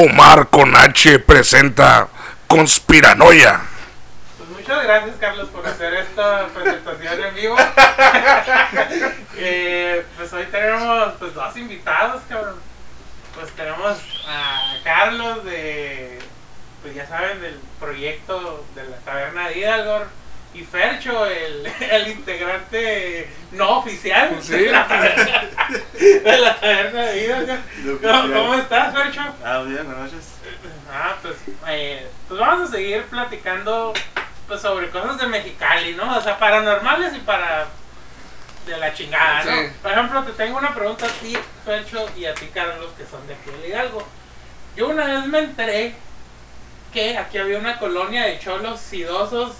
Omar con H presenta Conspiranoia. Pues muchas gracias Carlos por hacer esta presentación en vivo. Eh, pues hoy tenemos pues dos invitados, cabrón. Pues tenemos a Carlos de, pues ya saben, del proyecto de la Taberna de Hidalgo. Y Fercho, el, el integrante no oficial Sí. de, la taberna, de la Taberna de Hidalgo. ¿Cómo, cómo estás, Fercho? Ah, bien, buenas noches. Ah, pues, eh, pues vamos a seguir platicando pues, sobre cosas de Mexicali, ¿no? O sea, paranormales y para de la chingada, ¿no? Por ejemplo, te tengo una pregunta a ti, Fercho, y a ti, Carlos, que son de aquí de Hidalgo. Yo una vez me enteré que aquí había una colonia de cholos sidosos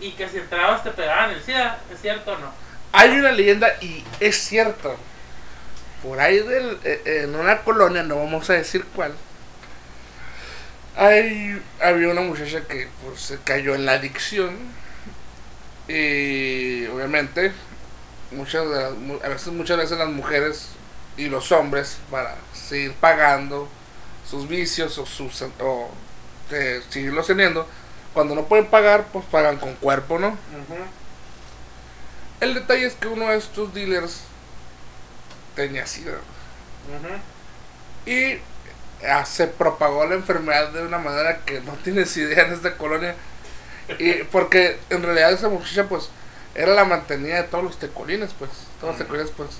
y que si entrabas te pegaban el SIDA, ¿es cierto o no? Hay una leyenda y es cierto. Por ahí del, eh, en una colonia, no vamos a decir cuál, hay, había una muchacha que pues, se cayó en la adicción. Y obviamente, muchas de las a veces, muchas veces las mujeres y los hombres, para seguir pagando sus vicios o, sus, o eh, seguirlos teniendo, cuando no pueden pagar, pues pagan con cuerpo, ¿no? El detalle es que uno de estos dealers tenía SIDA. Y ah, se propagó la enfermedad de una manera que no tienes idea en esta colonia. Y porque en realidad esa muchacha pues era la mantenida de todos los tecolines, pues. Todos los tecolines pues.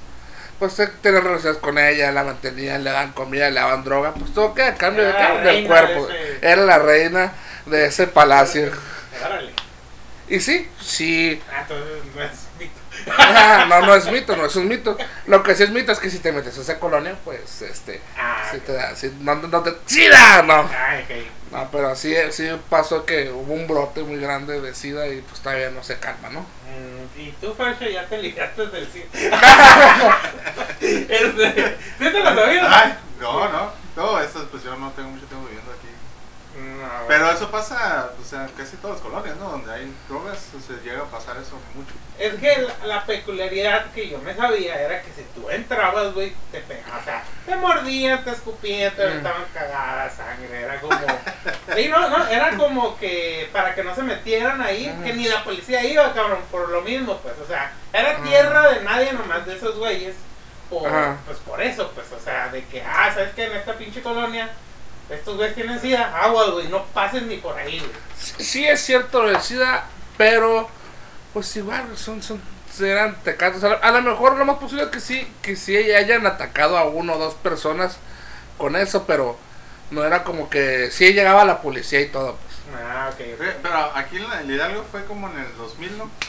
Pues se tenían relaciones con ella, la mantenían, le dan comida, le daban droga, pues todo queda a cambio de la qué? del cuerpo. de ese- Era la reina de ese palacio. Órale. Y sí, sí, Ah, entonces no es. Ah, no, no es mito, no es un mito. Lo que sí es mito es que si te metes a esa colonia, pues, este, Ah, si te da, si, no, no te, ¡SIDA! No, Ay, ok. no, pero sí, sí pasó que hubo un brote muy grande de SIDA y pues todavía no se calma, ¿no? Mm, Y tú, Fercho, ya te ligaste del cine. este, ¿Sí te lo sabías? Ay, no, no. No, eso, pues yo no tengo mucho tiempo viviendo. No, Pero eso pasa, o sea, en casi todas las colonias, ¿no? Donde hay drogas, o sea, llega a pasar eso mucho. Es que la, la peculiaridad que yo me sabía era que si tú entrabas, güey, te pegaban. O sea, te mordían, te escupían, te Mm. aventaban cagada, sangre. Era como. Sí, no, no, era como que para que no se metieran ahí, Ujú. que ni la policía iba, cabrón, por lo mismo, pues. O sea, era Ujú. tierra de nadie nomás de esos güeyes. Por, pues por eso, pues, o sea, de que, ah, ¿sabes qué? En esta pinche colonia, estos güeyes tienen sida, agua, güey, no pases ni por ahí, güey. Sí, sí es cierto lo de SIDA, pero, pues igual, son, son, eran tecatos. A lo, a lo mejor lo más posible es que sí, que sí hayan atacado a uno o dos personas con eso, pero no era como que sí llegaba la policía y todo, pues. Ah, ok. ok. Oye, Pero aquí el Hidalgo fue como en el 2000, ¿no?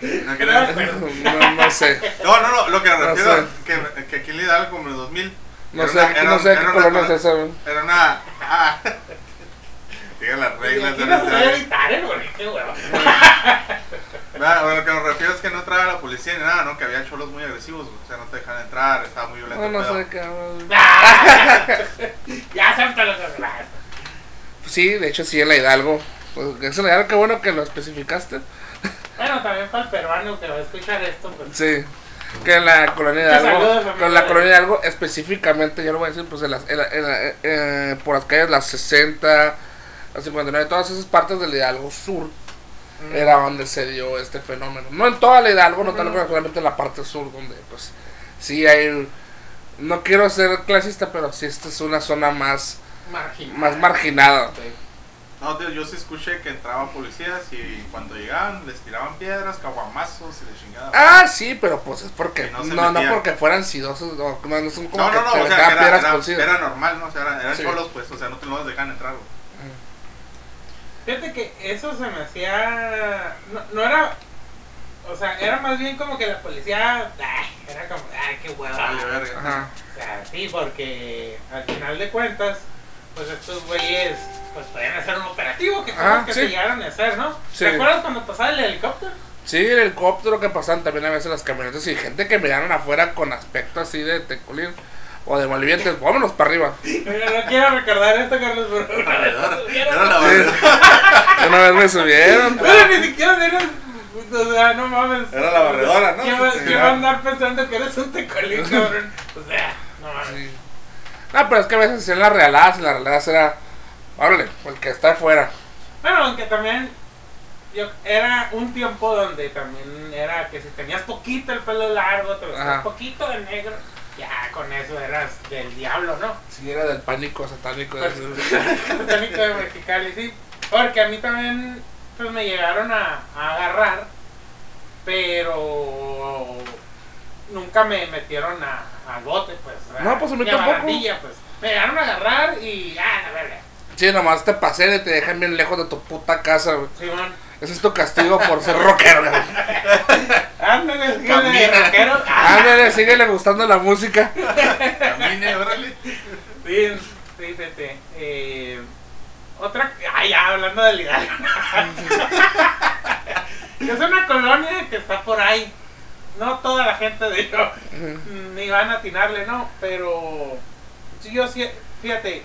No, no, No, no sé. no, no, lo que me No refiero sé. que, que aquí en el Hidalgo como en el 2000 No era sé, una- no sé qué colonia es esa, güey. Era una... Ah, Diga las reglas de no la evitar, ¿eh? Nada, bueno, lo que me refiero es que no entraba la policía ni nada, ¿no? Que había cholos muy agresivos, o sea, no te dejaban entrar, estaba muy violento. No, no sé qué. güey. Ah, ya acéptalo, cabrón. Sí, de hecho sí, en la Hidalgo. Pues es en la Hidalgo, qué bueno que lo especificaste. Bueno, también para el peruano que va a escuchar esto, pues. Sí. Que en la colonia de amigo. con la colonia de Hidalgo específicamente, yo lo voy a decir, pues en las, en la- en la- eh, por las calles las 60, las 59, todas esas partes del Hidalgo Sur Mm. era donde se dio este fenómeno. No en toda la Hidalgo, no tal Ujú. solamente en la parte sur, donde pues sí hay, no quiero ser clasista, pero sí esta es una zona más, Marginal. más marginada. Sí. No, tío, yo sí escuché que entraban policías y cuando llegaban les tiraban piedras, caguamazos y de chingada. Ah, sí, pero pues es porque, Que no no, porque fueran sidosos, no, no, no son como no, que no, no, o sea, era, era, normal, ¿no? O sea, eran, eran Sí. cholos, pues, o sea, no te los dejan entrar, güey. Fíjate que eso se me hacía. No, no era. O sea, era más bien como que la policía. ay, era como, ay, qué hueva. Vale, verga. Ajá. O sea, sí, porque al final de cuentas, pues estos güeyes pues podían hacer un operativo que cosas que sí. se llegaron a hacer, ¿no? Sí. ¿Te acuerdas cuando pasaba el helicóptero? Sí, el helicóptero que pasan también a veces las camionetas y gente que miraron afuera con aspecto así de tecolín o de malvivientes, vámonos para arriba. Mira, no quiero recordar esto, Carlos, pero una vez. Una vez me subieron. Pero ni siquiera eres. O sea, no mames. Era la barredora, ¿no? ¿Quién va, Sí, quién era. va a andar pensando que eres un tecolín, cabrón? O sea, no mames. Sí. No, pero es que a veces en las realadas, en las realadas era, órale, el que está afuera. Bueno, aunque también yo, era un tiempo donde también era que si tenías poquito el pelo largo, te vestías poquito de negro, ya con eso eras del diablo, ¿no? Sí, era del pánico satánico. de- Pues, Satánico de Mexicali, sí. Porque a mí también pues me llegaron a, a agarrar, pero nunca me metieron a, al bote, pues. No, pues a mí tampoco. pues. Me llegaron a agarrar y ah, la verga. Sí, nomás te pasé y te dejan bien lejos de tu puta casa, güey. Simón. Ese es tu castigo por ser rockero, güey. Ándale, síguele, rockero. Ándale, síguele gustando la música. Camine, órale. Sí, sí, fíjate. Eh, otra. Ay, ya, hablando del Hidalgo. es una colonia que está por ahí. No toda la gente de yo ni van a atinarle, no. Pero. sí, yo sí, fíjate.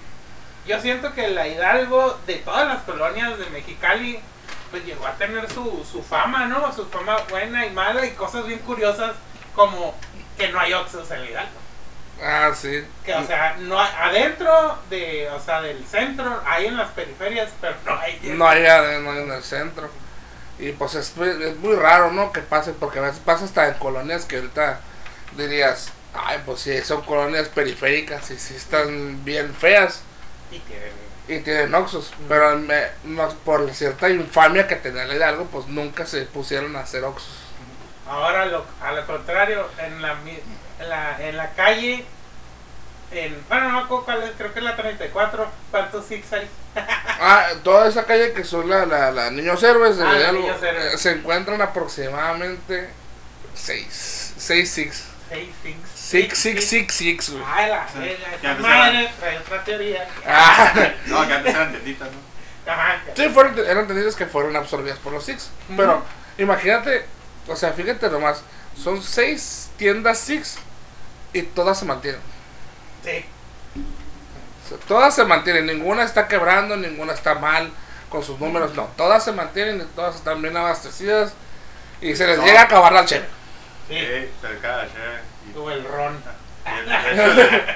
Yo siento que la Hidalgo de todas las colonias de Mexicali. Pues llegó a tener su, su fama, ¿no? Su fama buena y mala y cosas bien curiosas como que no hay Oxxos en la Hidalgo. Ah, sí. Que, o sea, no hay- adentro de, o sea, del centro, hay en las periferias, pero no hay. No hay, no hay en el centro. Y pues es, es muy raro, ¿no? Que pase, porque a veces pasa hasta en colonias que ahorita dirías, ay, pues sí, son colonias periféricas y sí están bien feas Y que- y tienen oxos. Pero me- no- por cierta infamia que tenía la Hidalgo, pues nunca se pusieron a hacer oxos. Ahora, lo, a lo contrario, en la, mi- en la, en la calle, en, bueno, no me acuerdo cuál es, creo que es la 34, ¿cuántos six hay? Ah, toda esa calle que son la, la, la Niños Héroes de Ah, Niños Héroes. eh, se encuentran aproximadamente 6, 6, 6. Seis, six. 6, 6, 6, 6, güey. Ay, la verga, esa antes madre trae otra teoría. Ah, No, que antes eran tienditas, ¿no? Ajá, que- sí, fueron, eran que fueron absorbidas por los Six. Ujú. Pero imagínate, o sea, fíjate nomás, son 6 tiendas Six y todas se mantienen. sí. O sea, todas se mantienen, ninguna está quebrando, ninguna está mal con sus números, no, todas se mantienen y todas están bien abastecidas y se les No. llega a acabar la cheve. Sí, Sí, cerca de allá. Y- o el ron. y el-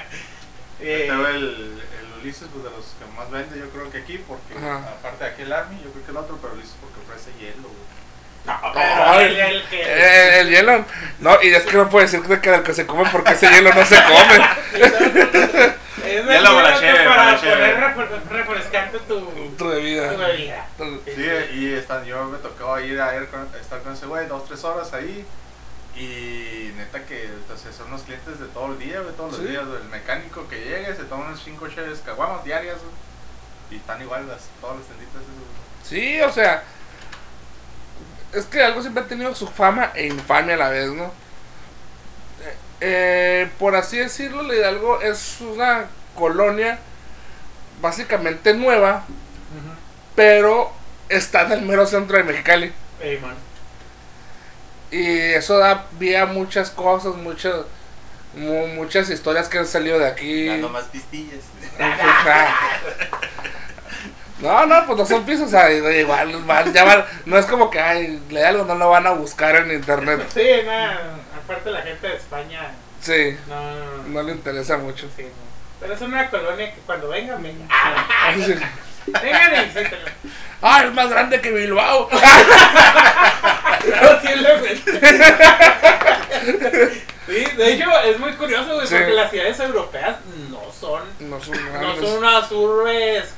Eh, fue el, el Ulises, pues de los que más vende, yo creo que aquí, porque Ajá. aparte de aquí el Army, yo creo que el otro, pero Ulises porque ofrece hielo, güey. no, pero el, el. Eh, el hielo, no, y es que no puede decir que del que se come porque ese hielo no se come. Es hielo para braché. poner refre- refrescante tu, tu Tu bebida. bebida. Sí, y están, yo me tocó ir a ir con- estar con ese güey dos, tres horas ahí. Y neta que entonces, son los clientes de todo el día, güey, todos los Sí. días. El mecánico que llegue se toma unas 5 cheves caguamas diarias. Y están igual las, todas las tenditas. Sí, o sea, es que algo siempre ha tenido su fama e infamia a la vez, ¿no? Eh, eh, por así decirlo, la Hidalgo es una colonia básicamente nueva, pero está en el mero centro de Mexicali. Ey, man. Y eso da vía a muchas cosas, muchas, mu- muchas historias que han salido de aquí. Dando más pistillas. No, no, pues no son pisos, o sea, igual, van- ya van- no es como que, ay, le algo, no lo van a buscar en internet. Sí, nada. Aparte, la gente de España Sí, no. no, no le interesa mucho. sí, no. Pero es una colonia que cuando vengan, vengan. Sí. Vengan y. Ah, es más grande que Bilbao. Posiblemente. Sí, de hecho es muy curioso, güey, Sí. porque las ciudades europeas no son, No son no son unas urbes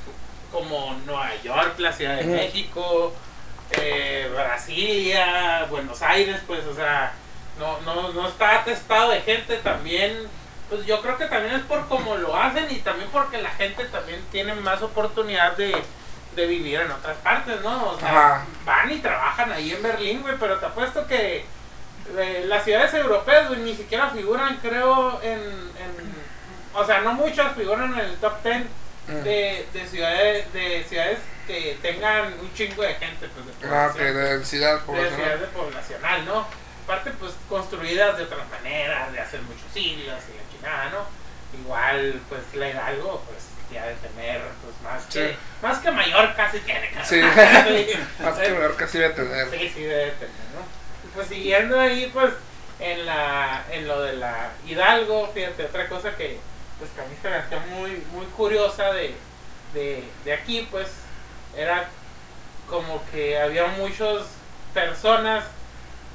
como Nueva York, la Ciudad de. México, eh, Brasilia, Buenos Aires, pues, o sea, no, no, no está atestado de gente también. Pues yo creo que también es por cómo lo hacen y también porque la gente también tiene más oportunidad de, de vivir en otras partes, ¿no? O sea, Ajá. van y trabajan ahí en Berlín, güey, pero te apuesto que eh, las ciudades europeas, güey, ni siquiera figuran, creo, en, en- O sea, no muchas figuran en el top 10 Mm. de, de ciudades de ciudades que tengan un chingo de gente, pues, de Ah, población. de densidad poblacional. de poblacional, ¿no? Aparte, pues, construidas de otras maneras, de hacer muchos siglos y ¿no? Igual, pues, la Hidalgo, pues, ya de tener, pues, más que... Sí. Más que Mallorca, sí tiene, cabrón. Sí. Más que que sí debe tener. Sí, sí debe tener, ¿no? Pues siguiendo ahí, pues, en la en lo de la Hidalgo, fíjate, otra cosa que pues que a mí se me hacía muy, muy curiosa de, de, de aquí, pues, era como que había muchas personas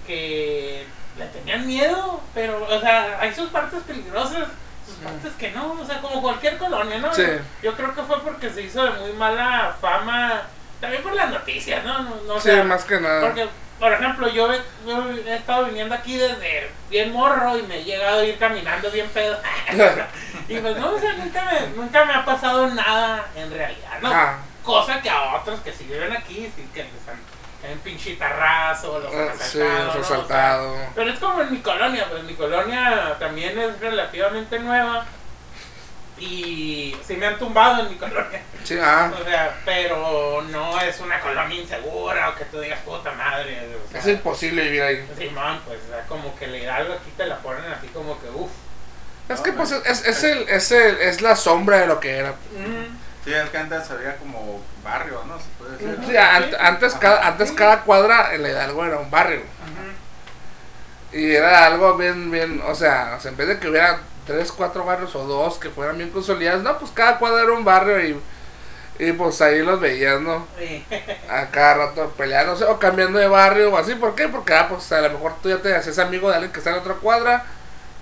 que le tenían miedo, pero, o sea, hay sus partes peligrosas, sus partes que no, o sea, como cualquier colonia, ¿no? Sí. Yo creo que fue porque se hizo de muy mala fama, también por las noticias, ¿no? no, no o Sí, sea, más que nada. porque, por ejemplo, yo he, yo he estado viniendo aquí desde bien morro y me he llegado a ir caminando bien pedo. y pues no, o sea, nunca me, nunca me ha pasado nada en realidad, ¿no? Ah, Cosa que a otros que sí viven aquí, sí que les han, en pinchitarrazo, los han ah, sí, ¿no? O sea, pero es como en mi colonia, pues mi colonia también es relativamente nueva. Y sí me han tumbado en mi colonia. Sí, ah. O sea, pero no es una colonia insegura o que tú digas puta madre. O sea, Es imposible vivir ahí. Simón, pues o sea, como que le algo aquí te la ponen así como que uff. Es que pues es, es, el, es, el, es la sombra de lo que era. Sí, es que antes había como barrio, ¿no? Se puede decir. Sí, an- antes, cada, antes cada cuadra en la Hidalgo era un barrio. Y era algo bien, bien, o sea, o sea, en vez de que hubiera tres, cuatro barrios o dos que fueran bien consolidados, no, pues cada cuadra era un barrio y, y pues ahí los veías, ¿no? A cada rato peleándose o cambiando de barrio o así, ¿por qué? Porque ah, pues a lo mejor tú ya te haces amigo de alguien que está en otra cuadra,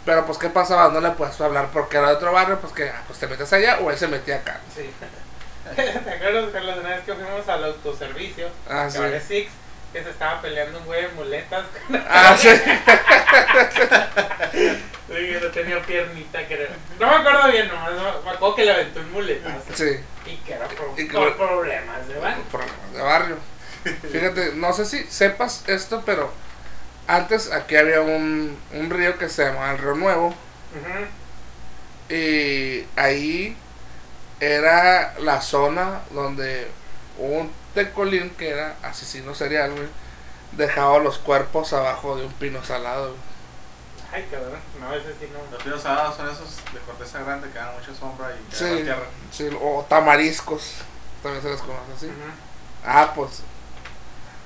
pero pues ¿qué pasaba? No le puedes hablar porque era de otro barrio, pues que ah, pues te metes allá o él se metía acá. Sí. ¿Te acuerdas, Carlos, una vez que fuimos al autoservicio? Ah, sí. es Six, que se estaba peleando un güey en muletas. Ah, sí. Sí, que no tenía piernita, creo. No me acuerdo bien, nomás no- me acuerdo que le aventó un muletazo. Sí. Y que era por, Y que- por problemas, ¿verdad? problemas de barrio. Fíjate, no sé si sepas esto, pero antes aquí había un, un río que se llamaba el Río Nuevo y ahí era la zona donde un tecolín que era asesino serial, güey, dejaba los cuerpos abajo de un pino salado. güey. Ay, cabrón, no, ese sí no. Los pinos salados son esos de corteza grande que dan mucha sombra y Sí, la tierra. sí, o tamariscos, también se les conoce así. Ah, pues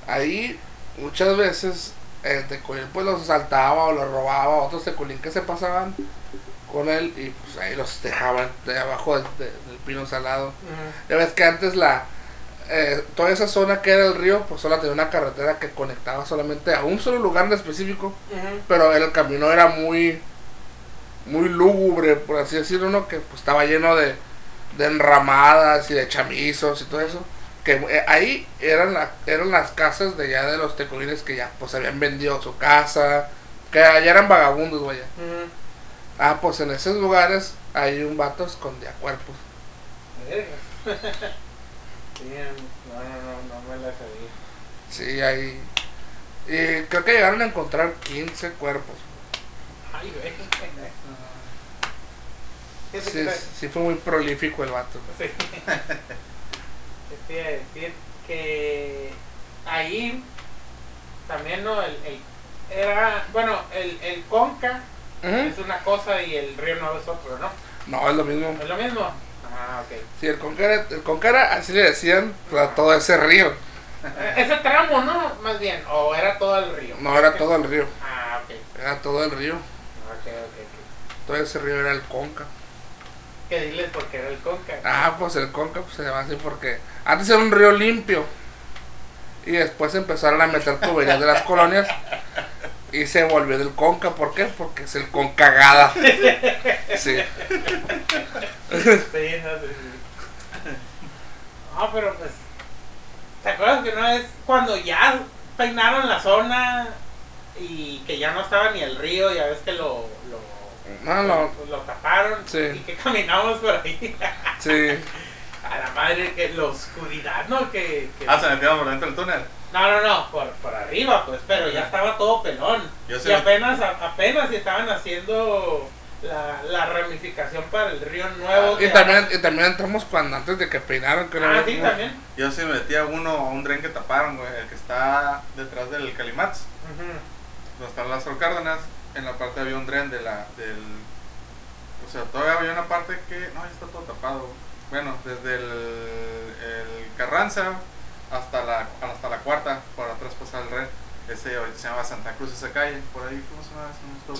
ahí muchas veces el tecolín pues los asaltaba o los robaba a otros tecolín que se pasaban con él y pues ahí los dejaban de abajo del, de- del pino salado. Ujú. Ya ves que antes la eh, toda esa zona que era el río pues solo tenía una carretera que conectaba solamente a un solo lugar en específico, pero el camino era muy muy lúgubre, por así decirlo, ¿no? que pues estaba lleno de, de enramadas y de chamizos y todo eso. Que eh, ahí eran, la- eran las casas de ya de los tecolines que ya pues habían vendido su casa, que allá eran vagabundos, vaya. Ah, pues en esos lugares hay un vato escondía cuerpos. No, no, no, no me la sabía. Sí, ahí. Y creo que llegaron a encontrar 15 cuerpos. Ay, güey. ¿Qué Sí, sí fue muy prolífico el vato. Sí. ¿Qué te iba a decir? Que ahí también no el, el- era bueno el, el Conca Ujú. es una cosa y el Río Nuevo es otro, ¿no? No, es lo mismo. ¿Es lo mismo? Ah, ok. Sí, el Concara, el Concara así le decían a todo ese río. Eh, Ese tramo, ¿no? Más bien, o era todo el río. No era todo el río, Ah, ok. era todo el río. Ok, ok, ok. Todo ese río era el Conca. Que diles porque era el Conca. Ah, pues el Conca pues, se llama así porque antes era un río limpio. Y después empezaron a meter tuberías de las colonias. Y se volvió del Conca. ¿Por qué? Porque es el Concagada. Sí. Sí, no pero pues. ¿Te acuerdas que una vez cuando ya peinaron la zona y que ya no estaba ni el río, ya ves que lo. lo No, no. lo, lo taparon Sí. y que caminamos por ahí Sí. a la madre que la oscuridad no que, que- Ah, se metieron por dentro del túnel. no no no por, por arriba pues pero ya estaba todo pelón Yo y apenas a- apenas estaban haciendo la, la ramificación para el río nuevo Y también, y también entramos cuando antes de que peinaron. Que ah sí también Yo sí metí a uno a un tren que taparon, güey, el que está detrás del Calimats, Ujú. donde está Lázaro Cárdenas. En la parte había un tren de la, del. O sea, todavía había una parte que. No, ya está todo tapado. Bueno, desde el, el Carranza hasta la, hasta la cuarta, por atrás pasaba el red. Ese se llama Santa Cruz, esa calle. Por ahí fuimos una vez, unos dos.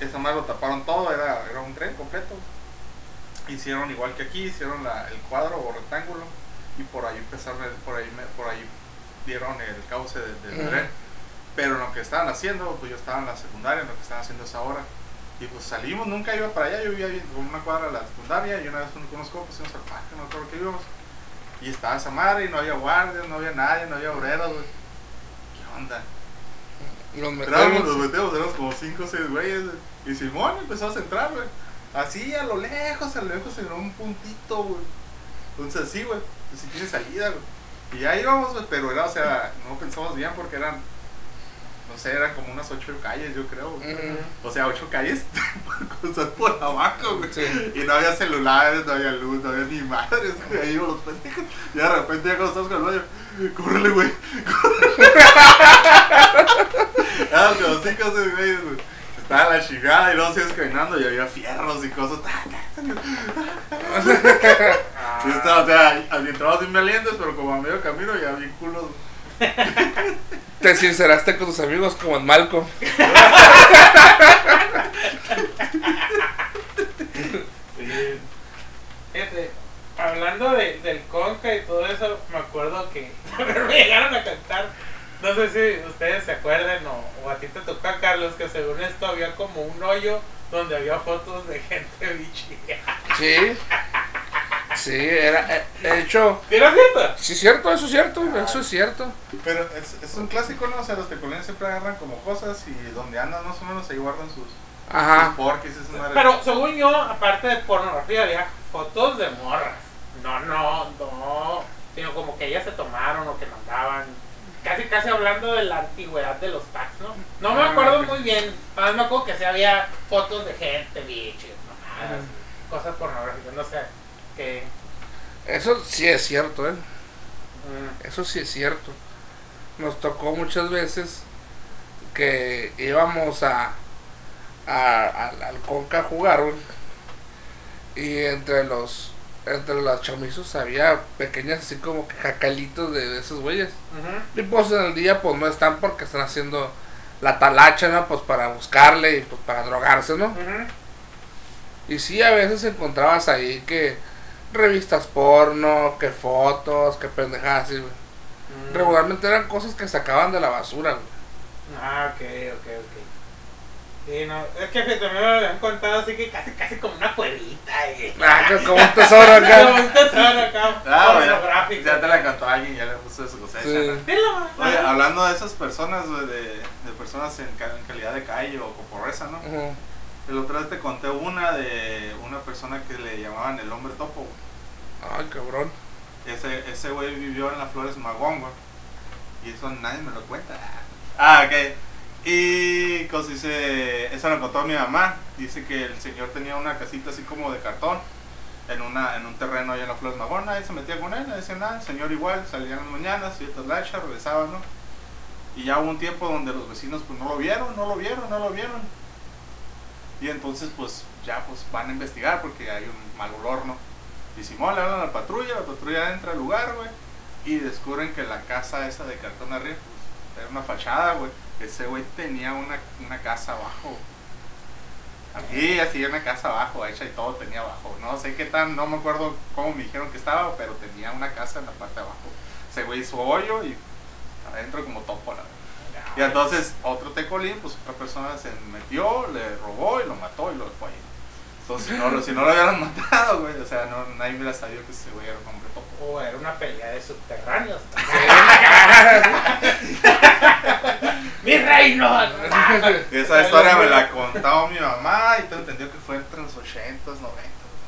Esa más lo taparon todo, era, era un tren completo. hicieron igual que aquí, hicieron la, el cuadro o rectángulo y por ahí empezaron, el- por ahí, me- por ahí dieron el cauce de- del tren. Pero lo que estaban haciendo, pues yo estaba en la secundaria, lo que estaban haciendo esa hora. Y pues salimos, nunca iba para allá, yo vivía como una cuadra de la secundaria y una vez con unos fuimos al parque, no me acuerdo que íbamos. Y estaba esa madre y no había guardias, no había nadie, no había obreros, güey. ¿Qué onda? Los Entramos, nos metemos. metemos, éramos como 5 o 6 güeyes. güey. Y Simón empezó a entrar, güey. Así a lo lejos, a lo lejos en un puntito, güey. Entonces sí, güey. Pues sí tiene salida, güey. Y ya íbamos, güey, pero era, o sea, no pensamos bien porque eran, no sé, eran como unas 8 calles, yo creo. O sea, 8 calles cruzar por abajo, güey. Sí. Y no había celulares, no había luz, no había ni madres, güey. Ahí iban los pendejos. Y de repente ya cuando estás con el baño, córrele, güey. Ah, como cinco o seis güeyes, güey. Estaba la chingada y luego sigues caminando y había fierros y cosas. Ta. Sí, estaba, o sea, entramos bien valientes, pero como a medio camino ya bien culos. Te sinceraste con tus amigos como en Malcolm. Hablando de, del conca y todo eso, me acuerdo que me llegaron a cantar. No sé si ustedes se acuerdan o, o a ti te tocó, Carlos, que según esto había como un hoyo donde había fotos de gente bichi. Sí. Sí, era. eh, De hecho, ¿Era cierto? sí cierto, eso es cierto, eso es cierto. Pero es, es un clásico, ¿no? O sea, los tecolines siempre agarran como cosas y donde andan más o menos ahí guardan sus, Ajá. sus esas madres. Pero según yo, aparte de pornografía, había fotos de morras. No, no, no. Sino como que ellas se tomaron o que mandaban. Casi, casi hablando de la antigüedad de los tags, ¿no? No me Ah, acuerdo muy bien. Más me acuerdo que sí había fotos de gente, bichos, mamadas, cosas pornográficas, no sé. Que. Eso sí es cierto, ¿eh? mm, Eso sí es cierto. Nos tocó muchas veces que íbamos a, a- al, al Conca a jugar, güey, Y entre los entre los chamizos había pequeñas así como que jacalitos de, de esos güeyes. Y pues en el día pues no están porque están haciendo la talacha, ¿no? Pues para buscarle y pues para drogarse, ¿no? Y sí, a veces encontrabas ahí que revistas porno, que fotos, que pendejadas así, güey. Mm. Regularmente eran cosas que sacaban de la basura, güey. Ah, ok, ok, ok. Sí, no, es que también me lo habían contado así que casi, casi como una cuevita. Y... Ah, que como un tesoro Como acá. un tesoro acá, Ah, güey, pornográfico. ya te la cantó alguien, ya le puso su cosecha. Sí. ¿no? Oye, hablando de esas personas, güey, de, de personas en, ca- en calidad de calle o con pobreza, ¿no? El otro vez te conté una de una persona que le llamaban el hombre topo. güey. Ay, cabrón. Ese ese güey vivió en las Flores Magón, güey. Y eso nadie me lo cuenta. Ah, ok. Y cosa dice, eso lo contó mi mamá. Dice que el señor tenía una casita así como de cartón en una en un terreno ahí en las Flores Magón. Nadie se metía con él, nadie decía nada. El señor igual, salía en las mañanas, ciertas lanchas, regresaba, ¿no? Y ya hubo un tiempo donde los vecinos pues no lo vieron, no lo vieron, no lo vieron. Y entonces pues ya pues van a investigar porque hay un mal olor, ¿no? Y Simón le hablan a la patrulla, la patrulla entra al lugar, güey. Y descubren que la casa esa de cartón arriba, pues, era una fachada, güey. Ese güey tenía una, una casa abajo. Aquí así una casa abajo, hecha y todo tenía abajo. No sé qué tan, no me acuerdo cómo me dijeron que estaba, pero tenía una casa en la parte de abajo. Ese güey hizo hoyo y adentro como topo, la verdad. Y entonces otro tecolín, pues otra persona se metió, le robó y lo mató y lo dejó ahí. Entonces si no, lo- si no lo hubieran matado, güey, o sea, no, nadie hubiera sabido que ese güey era un hombre topo. O era una pelea de subterráneos. ¡Mi reino! Esa historia me la contaba mi mamá y tengo entendido que fue entre los 80s, 90s,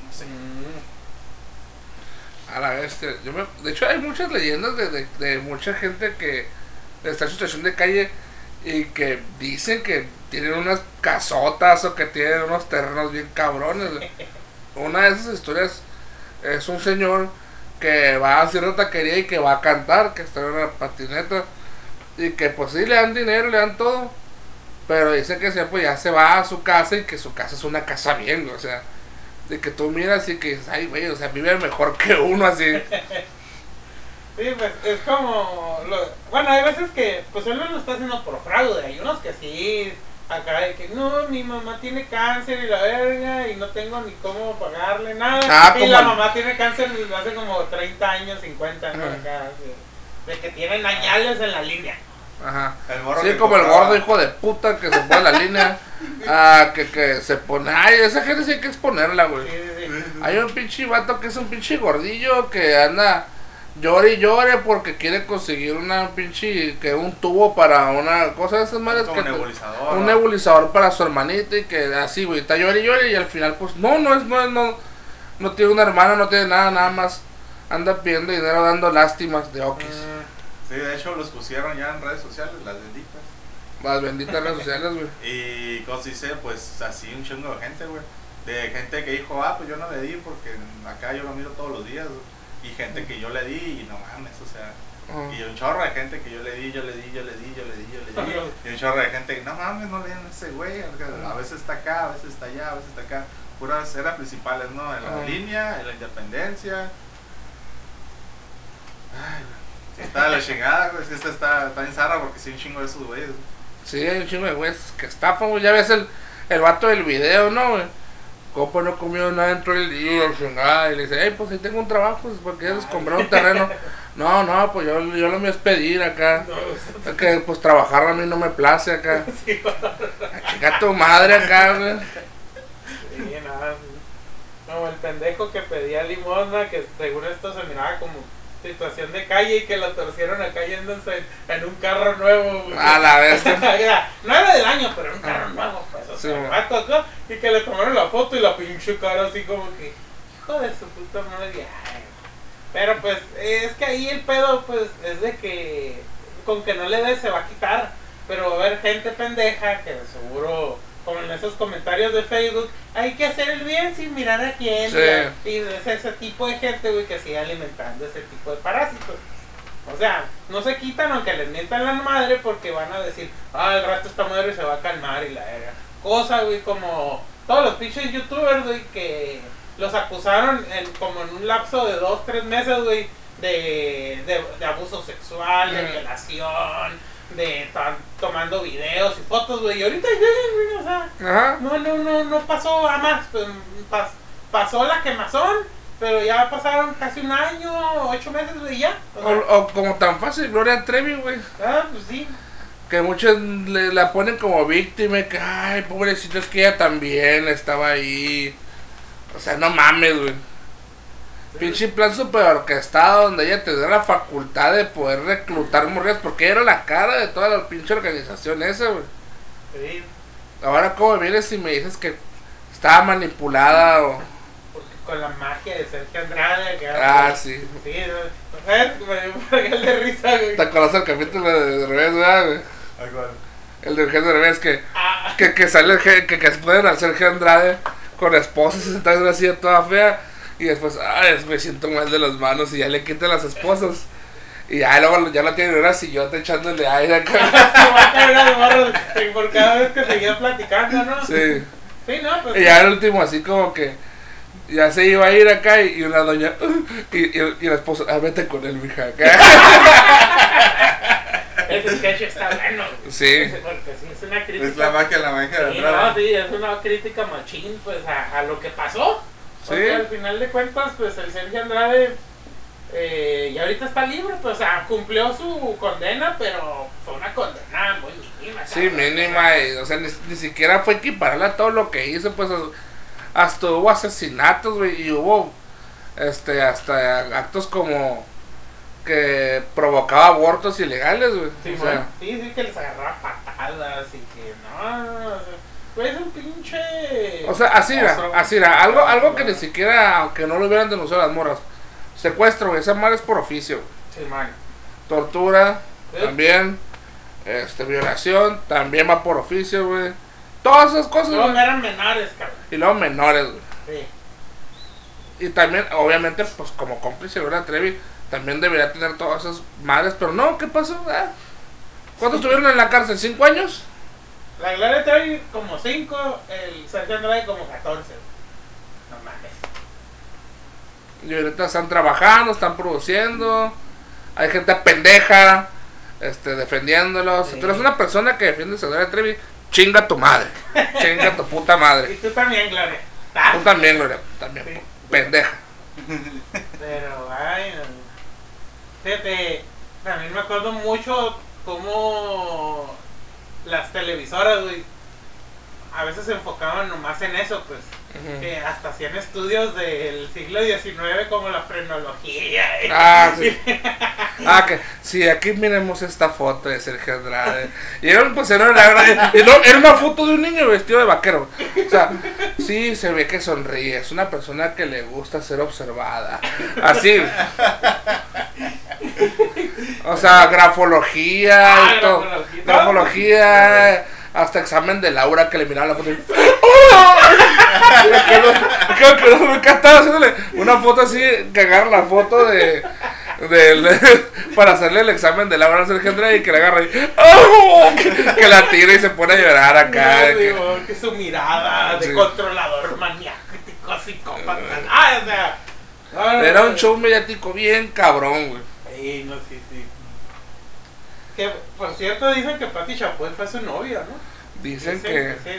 no sé. Mm, A la bestia. Yo me- de hecho, hay muchas leyendas de, de, de mucha gente que está en situación de calle y que dicen que tienen unas casotas o que tienen unos terrenos bien cabrones. Una de esas historias es un señor que va a cierta taquería y que va a cantar, que está en una patineta y que pues sí le dan dinero, le dan todo. Pero dice que siempre ya se va a su casa y que su casa es una casa bien, o sea, de que tú miras y que dices, ay, güey, o sea, vive mejor que uno así. Sí, pues es como. lo- bueno, hay veces que, pues él no lo está haciendo por fraude. Hay unos que sí acá de que no, mi mamá tiene cáncer y la verga y no tengo ni cómo pagarle nada. Ah, y la el- mamá tiene cáncer desde hace como 30 años, 50 ¿no? Ajá. Acá, de, de que tienen añales en la línea. Ajá. El morro Sí, como el gordo hijo de puta que se pone la línea. Ah, que, que se pone. Ay, esa gente sí hay que exponerla, güey. Sí, sí, sí. Hay un pinche vato que es un pinche gordillo que anda llore y llore porque quiere conseguir una pinche. que un tubo para una cosa de esas madres que. un te- nebulizador. un ¿no? nebulizador para su hermanita y que así, güey, está llore y llore y al final, pues, no, no es, no es, no, no tiene una hermana, no tiene nada, nada más anda pidiendo dinero dando lástimas de okis. Mm, Sí, de hecho los pusieron ya en redes sociales, las benditas. Las benditas redes sociales, güey. Y como se dice, pues así un chingo de gente, güey. De gente que dijo, ah, pues yo no le di porque acá yo lo miro todos los días. güey. Y gente que yo le di y no mames, o sea. Y un chorro de gente que yo le di, yo le di, yo le di, yo le di, yo le di. Y un chorro de gente que no mames, no le den a ese güey. A veces está acá, a veces está allá, a veces está acá. Puras eran principales, ¿no? En la Ajá. línea, en la independencia. Ay. Sí, está de la chingada, güey. Esta está, está en zarra porque sí, un chingo de esos güeyes. güey. Sí, hay un chingo de güeyes que estafan, güey. Ya ves el, el vato del video, ¿no, güey? Copa no comió nada dentro del día, chingada, y le dice, hey, pues ahí tengo un trabajo, pues, porque quieres comprar un terreno. No, no, pues yo, yo lo mío es pedir acá. no, que, pues, trabajar a mí no me place acá. sí, A chingar tu madre acá, güey. Sí, nada. Como el pendejo que pedía limosna, que según esto se miraba como situación de calle y que lo torcieron acá yéndose en un carro nuevo. güey. A la vez. No era del año, pero era un carro nuevo, pues. O sea, acá, y que le tomaron la foto y la pinche cara así como que, hijo de su puta madre. Pero pues, es que ahí el pedo, pues, es de que con que no le des se va a quitar. Pero va a haber gente pendeja que seguro, como en esos comentarios de Facebook, hay que hacer el bien sin mirar a quién. Sí. Y es ese tipo de gente, güey, que sigue alimentando ese tipo de parásitos. O sea, no se quitan aunque les mientan la madre porque van a decir, ah, al rato esta madre se va a calmar y la verga. Cosa, güey, como todos los pinches youtubers, güey, que los acusaron en, como en un lapso de dos, tres meses, güey, de, de, de abuso sexual, de violación, de estar tomando videos y fotos, güey. Y ahorita ya, güey, o sea, Ajá. no, no, no, no pasó a más. pues, pas- pasó la quemazón, pero ya pasaron casi un año, ocho meses, güey, y ya. O O, sea, o como tan fácil, Gloria Trevi, güey. ah, pues sí. Que muchos le, la ponen como víctima, que, ay, pobrecito, es que ella también estaba ahí. O sea, no mames, güey. Pinche plan super orquestado donde ella tenía la facultad de poder reclutar morras porque era la cara de toda la pinche organización esa, güey. Sí, Ahora, ¿cómo vienes y me dices que estaba manipulada o.? porque con la magia de Sergio Andrade. Que Ah, sí. Sí, ¿sabes? Me dio de risa, güey. ¿Te acuerdas del capítulo de, de revés, verdad, güey? El del jefe de revés que. Ah, que, que sale el que, que se pueden al Sergio Andrade con esposas y se está silla toda fea y después ay me siento mal de las manos y ya le quitan las esposas y ya luego ya la tienen en una sillota echándole aire acá se va a caer al morro por cada vez que seguía platicando, ¿no? sí Sí, no, pues. y ya el último así como que ya se iba a ir acá y, y una doña y, y, y el esposo ah vete con él mija acá Ese sketch está bueno. sí Porque sí, es una crítica. Es la magia, la magia de Sí, no, Andrade. sí, es una crítica machín pues a, a lo que pasó. Porque al final de cuentas, pues el Sergio Andrade eh, y ahorita está libre, pues o sea, cumplió su condena, pero fue una condena muy mínima. sí mínima y, o sea ni, ni siquiera fue equiparable a todo lo que hizo pues hasta hubo asesinatos güey y hubo este hasta actos como que provocaba abortos ilegales güey Sí, o sea, sí, sí, que les agarraba patadas y que no, no, no, o sea, pues es un pinche. o sea así era así era algo algo que ni siquiera aunque no lo hubieran denunciado las morras secuestro güey esa madre es por oficio güey. Sí, man. tortura Sí. también este violación también va por oficio güey todas esas cosas No, güey. eran menores, cabrón. y luego menores güey Sí. Y también, obviamente, pues como cómplice Gloria Trevi, también debería tener todas esas madres, pero no, ¿qué pasó? ¿Cuántos estuvieron en la cárcel? ¿Cinco años? La Gloria trae como 5, el Sergio Andrade como 14. No mames. Y ahorita están trabajando, están produciendo, hay gente pendeja, este, defendiéndolos. Sí. Si tú eres una persona que defiende a Gloria Trevi, chinga tu madre. Chinga tu puta Y madre. tú también, Gloria. Ah, Tú también, Gloria. También, Sí. pendeja. Pero, ay, no. fíjate, también me acuerdo mucho cómo las televisoras, güey, a veces se enfocaban nomás en eso, pues. Ujú. Que hasta hacían estudios del siglo XIX como la frenología. Ah, sí. Ah, que sí, aquí miremos esta foto de Sergio Andrade. Y era, pues, era, era una foto de un niño vestido de vaquero. O sea, sí, se ve que sonríe. Es una persona que le gusta ser observada. Así. O sea, grafología Ah, y todo. grafología. Grafología. Hasta examen de Laura que le miraba la foto. y- ¡Oh! Me quedo, me encantaba haciéndole una foto así, agarra la foto de, del- para hacerle el examen de Laura Andrade y que la agarra y ¡Oh! que, que la tira y se pone a llorar acá. No, de que- digo, que su mirada de Sí. controlador maniático, psicópata. Ah, o sea. era un show mediático bien cabrón, güey. Sí, no, sí, sí. Que, por cierto, dicen que Pati Chapoy fue su novia, ¿no? Dicen que. sí.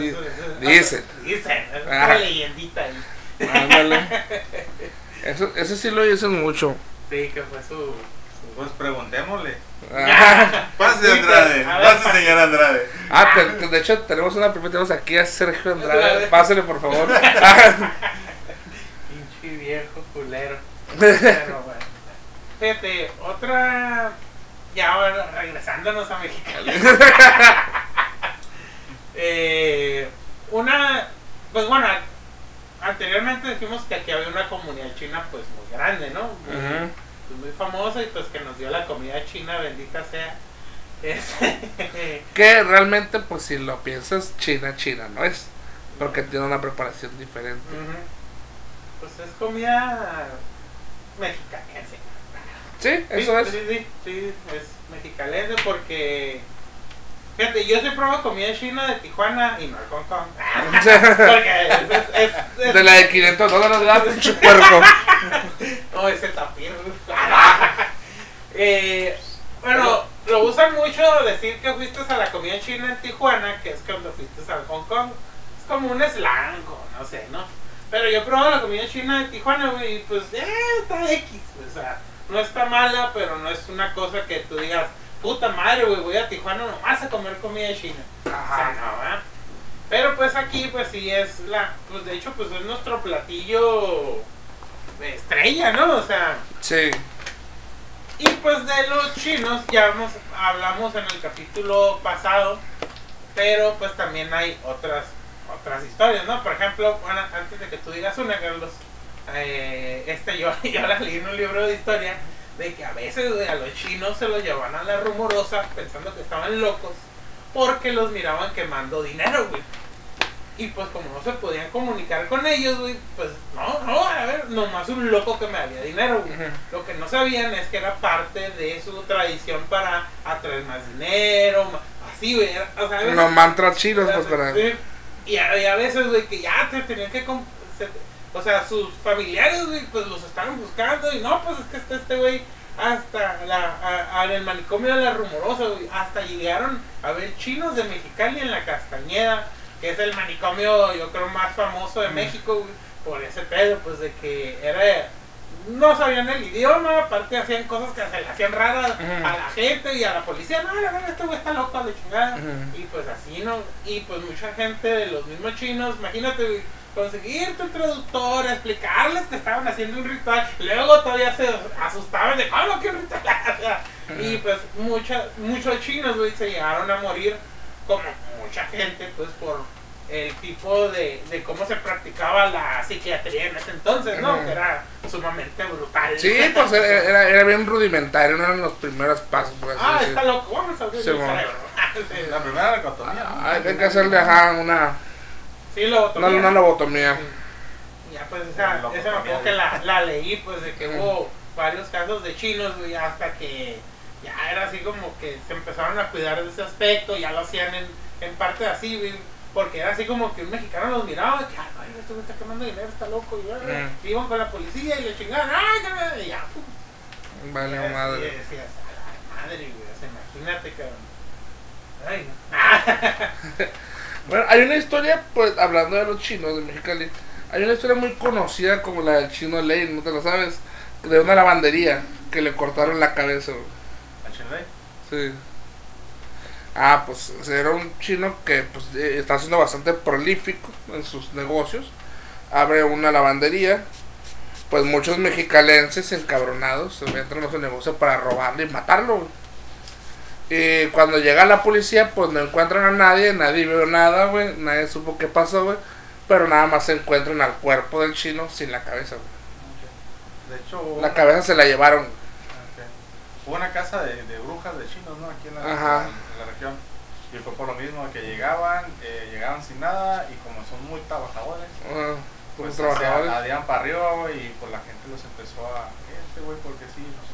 Di- Eso- eso- dicen. Dicen, es Ah. una leyendita ahí. Ándale. Eso, eso sí lo dicen mucho. Sí, que fue su. Pues preguntémosle. Ah, Pase, Sí, Andrade. Pase, señor Andrade. Ah, te- de hecho tenemos una primera, tenemos aquí a Sergio Andrade. Andrade. Pásale por favor. Pinche viejo culero. Pero bueno. Fíjate, otra. Ya ahora regresándonos a Mexicali. eh, una. Pues bueno, anteriormente dijimos que aquí había una comunidad china, pues muy grande, ¿no? Muy, pues, muy famosa y pues que nos dio la comida china, bendita sea. Que realmente, pues si lo piensas, China, China no es. Porque tiene una preparación diferente. Ujú. Pues es comida mexicanense. Sí, eso sí, es. Sí, sí, sí, es mexicalense porque. Fíjate, yo sí probado comida china de Tijuana y no de Hong Kong. Porque es. es, es- De la de 500 dólares, ¿verdad? Pinche puerco. No, ese tapir. eh, bueno, lo usan mucho decir que fuiste a la comida china en Tijuana, que es cuando fuiste a Hong Kong. Es como un slang, o no sé, ¿no? Pero yo probé la comida china de Tijuana, y pues, eh, está X, o sea, no está mala, pero no es una cosa que tú digas, puta madre, güey, voy a Tijuana nomás a comer comida china. O sea, no, ¿verdad? Pero pues aquí, pues sí es la, pues de hecho, pues es nuestro platillo estrella, ¿no? O sea, Sí. y pues de los chinos ya hemos, hablamos en el capítulo pasado, pero pues también hay otras otras historias, ¿no? Por ejemplo, bueno, antes de que tú digas una, Carlos, eh, este yo, yo la leí en un libro de historia de que a veces a los chinos se los llevaban a la rumorosa pensando que estaban locos porque los miraban quemando dinero, güey. Y pues como no se podían comunicar con ellos, güey, pues no, no, a ver, nomás un loco que me había dinero, güey. Lo que no sabían es que era parte de su tradición para atraer más dinero, así, güey. O sea, Los mantras chinos, pues para. Sí. Y a, y a veces, güey, que ya te tenían que... se- o sea, sus familiares, güey, pues los estaban buscando y no, pues es que está este güey hasta la, a- a- el manicomio de la rumorosa, güey. Hasta llegaron a ver chinos de Mexicali en la Castañeda, que es el manicomio, yo creo, más famoso de México, güey, por ese pedo, pues de que era... No sabían el idioma, aparte hacían cosas que se le hacían raras a la gente y a la policía. No, la verdad, este güey está loco de chingada. Y pues así, ¿no? Y pues mucha gente de los mismos chinos, imagínate, conseguir tu traductor, explicarles que estaban haciendo un ritual, luego todavía se asustaban de cómo que un ritual. Y pues mucha, muchos chinos, güey, se llegaron a morir, como mucha gente, pues por el tipo de, de cómo se practicaba la psiquiatría en ese entonces, ¿no? Que era sumamente brutal. Sí, pues era, era, era bien rudimentario, no eran los primeros pasos, Ah, está loco, vamos a abrir Sí, el cerebro. La primera. Ah, hay que hacerle ajá, una, Sí, lo una, una lobotomía. Ya pues esa, esa me acuerdo que la, la leí pues de que hubo varios casos de chinos güey, hasta que ya era así como que se empezaron a cuidar de ese aspecto, ya lo hacían en, en parte así, güey, porque era así como que un mexicano los miraba, que ay, este güey está quemando dinero, está loco, y, Ujú. iban con la policía y le chingaban, ay, que me-", y ya, pum, Vale, y madre. decías, "A la madre, güey, o sea, imagínate, cabrón. Ay, no. bueno, hay una historia, pues, hablando de los chinos de Mexicali, hay una historia muy conocida como la del chino Lane, ¿no te lo sabes? De una lavandería que le cortaron la cabeza. ¿A Chenley? Sí. Ah, pues era un chino que pues, eh, está siendo bastante prolífico en sus negocios. Abre una lavandería. Pues muchos mexicalenses encabronados se entran a su negocio para robarle y matarlo. Y cuando llega la policía, pues no encuentran a nadie, nadie vio nada, güey. Nadie supo qué pasó, güey. Pero nada más se encuentran al cuerpo del chino sin la cabeza, güey. De hecho, hubo La una- cabeza se la llevaron. Ok. Hubo una casa de, de brujas de chinos, ¿no? Aquí en la, Ajá. en la región. Y fue por lo mismo que llegaban, eh, llegaban sin nada y como son muy trabajadores, Ah, pues se adían para arriba güey, y pues la gente los empezó a... Este güey, porque sí, no.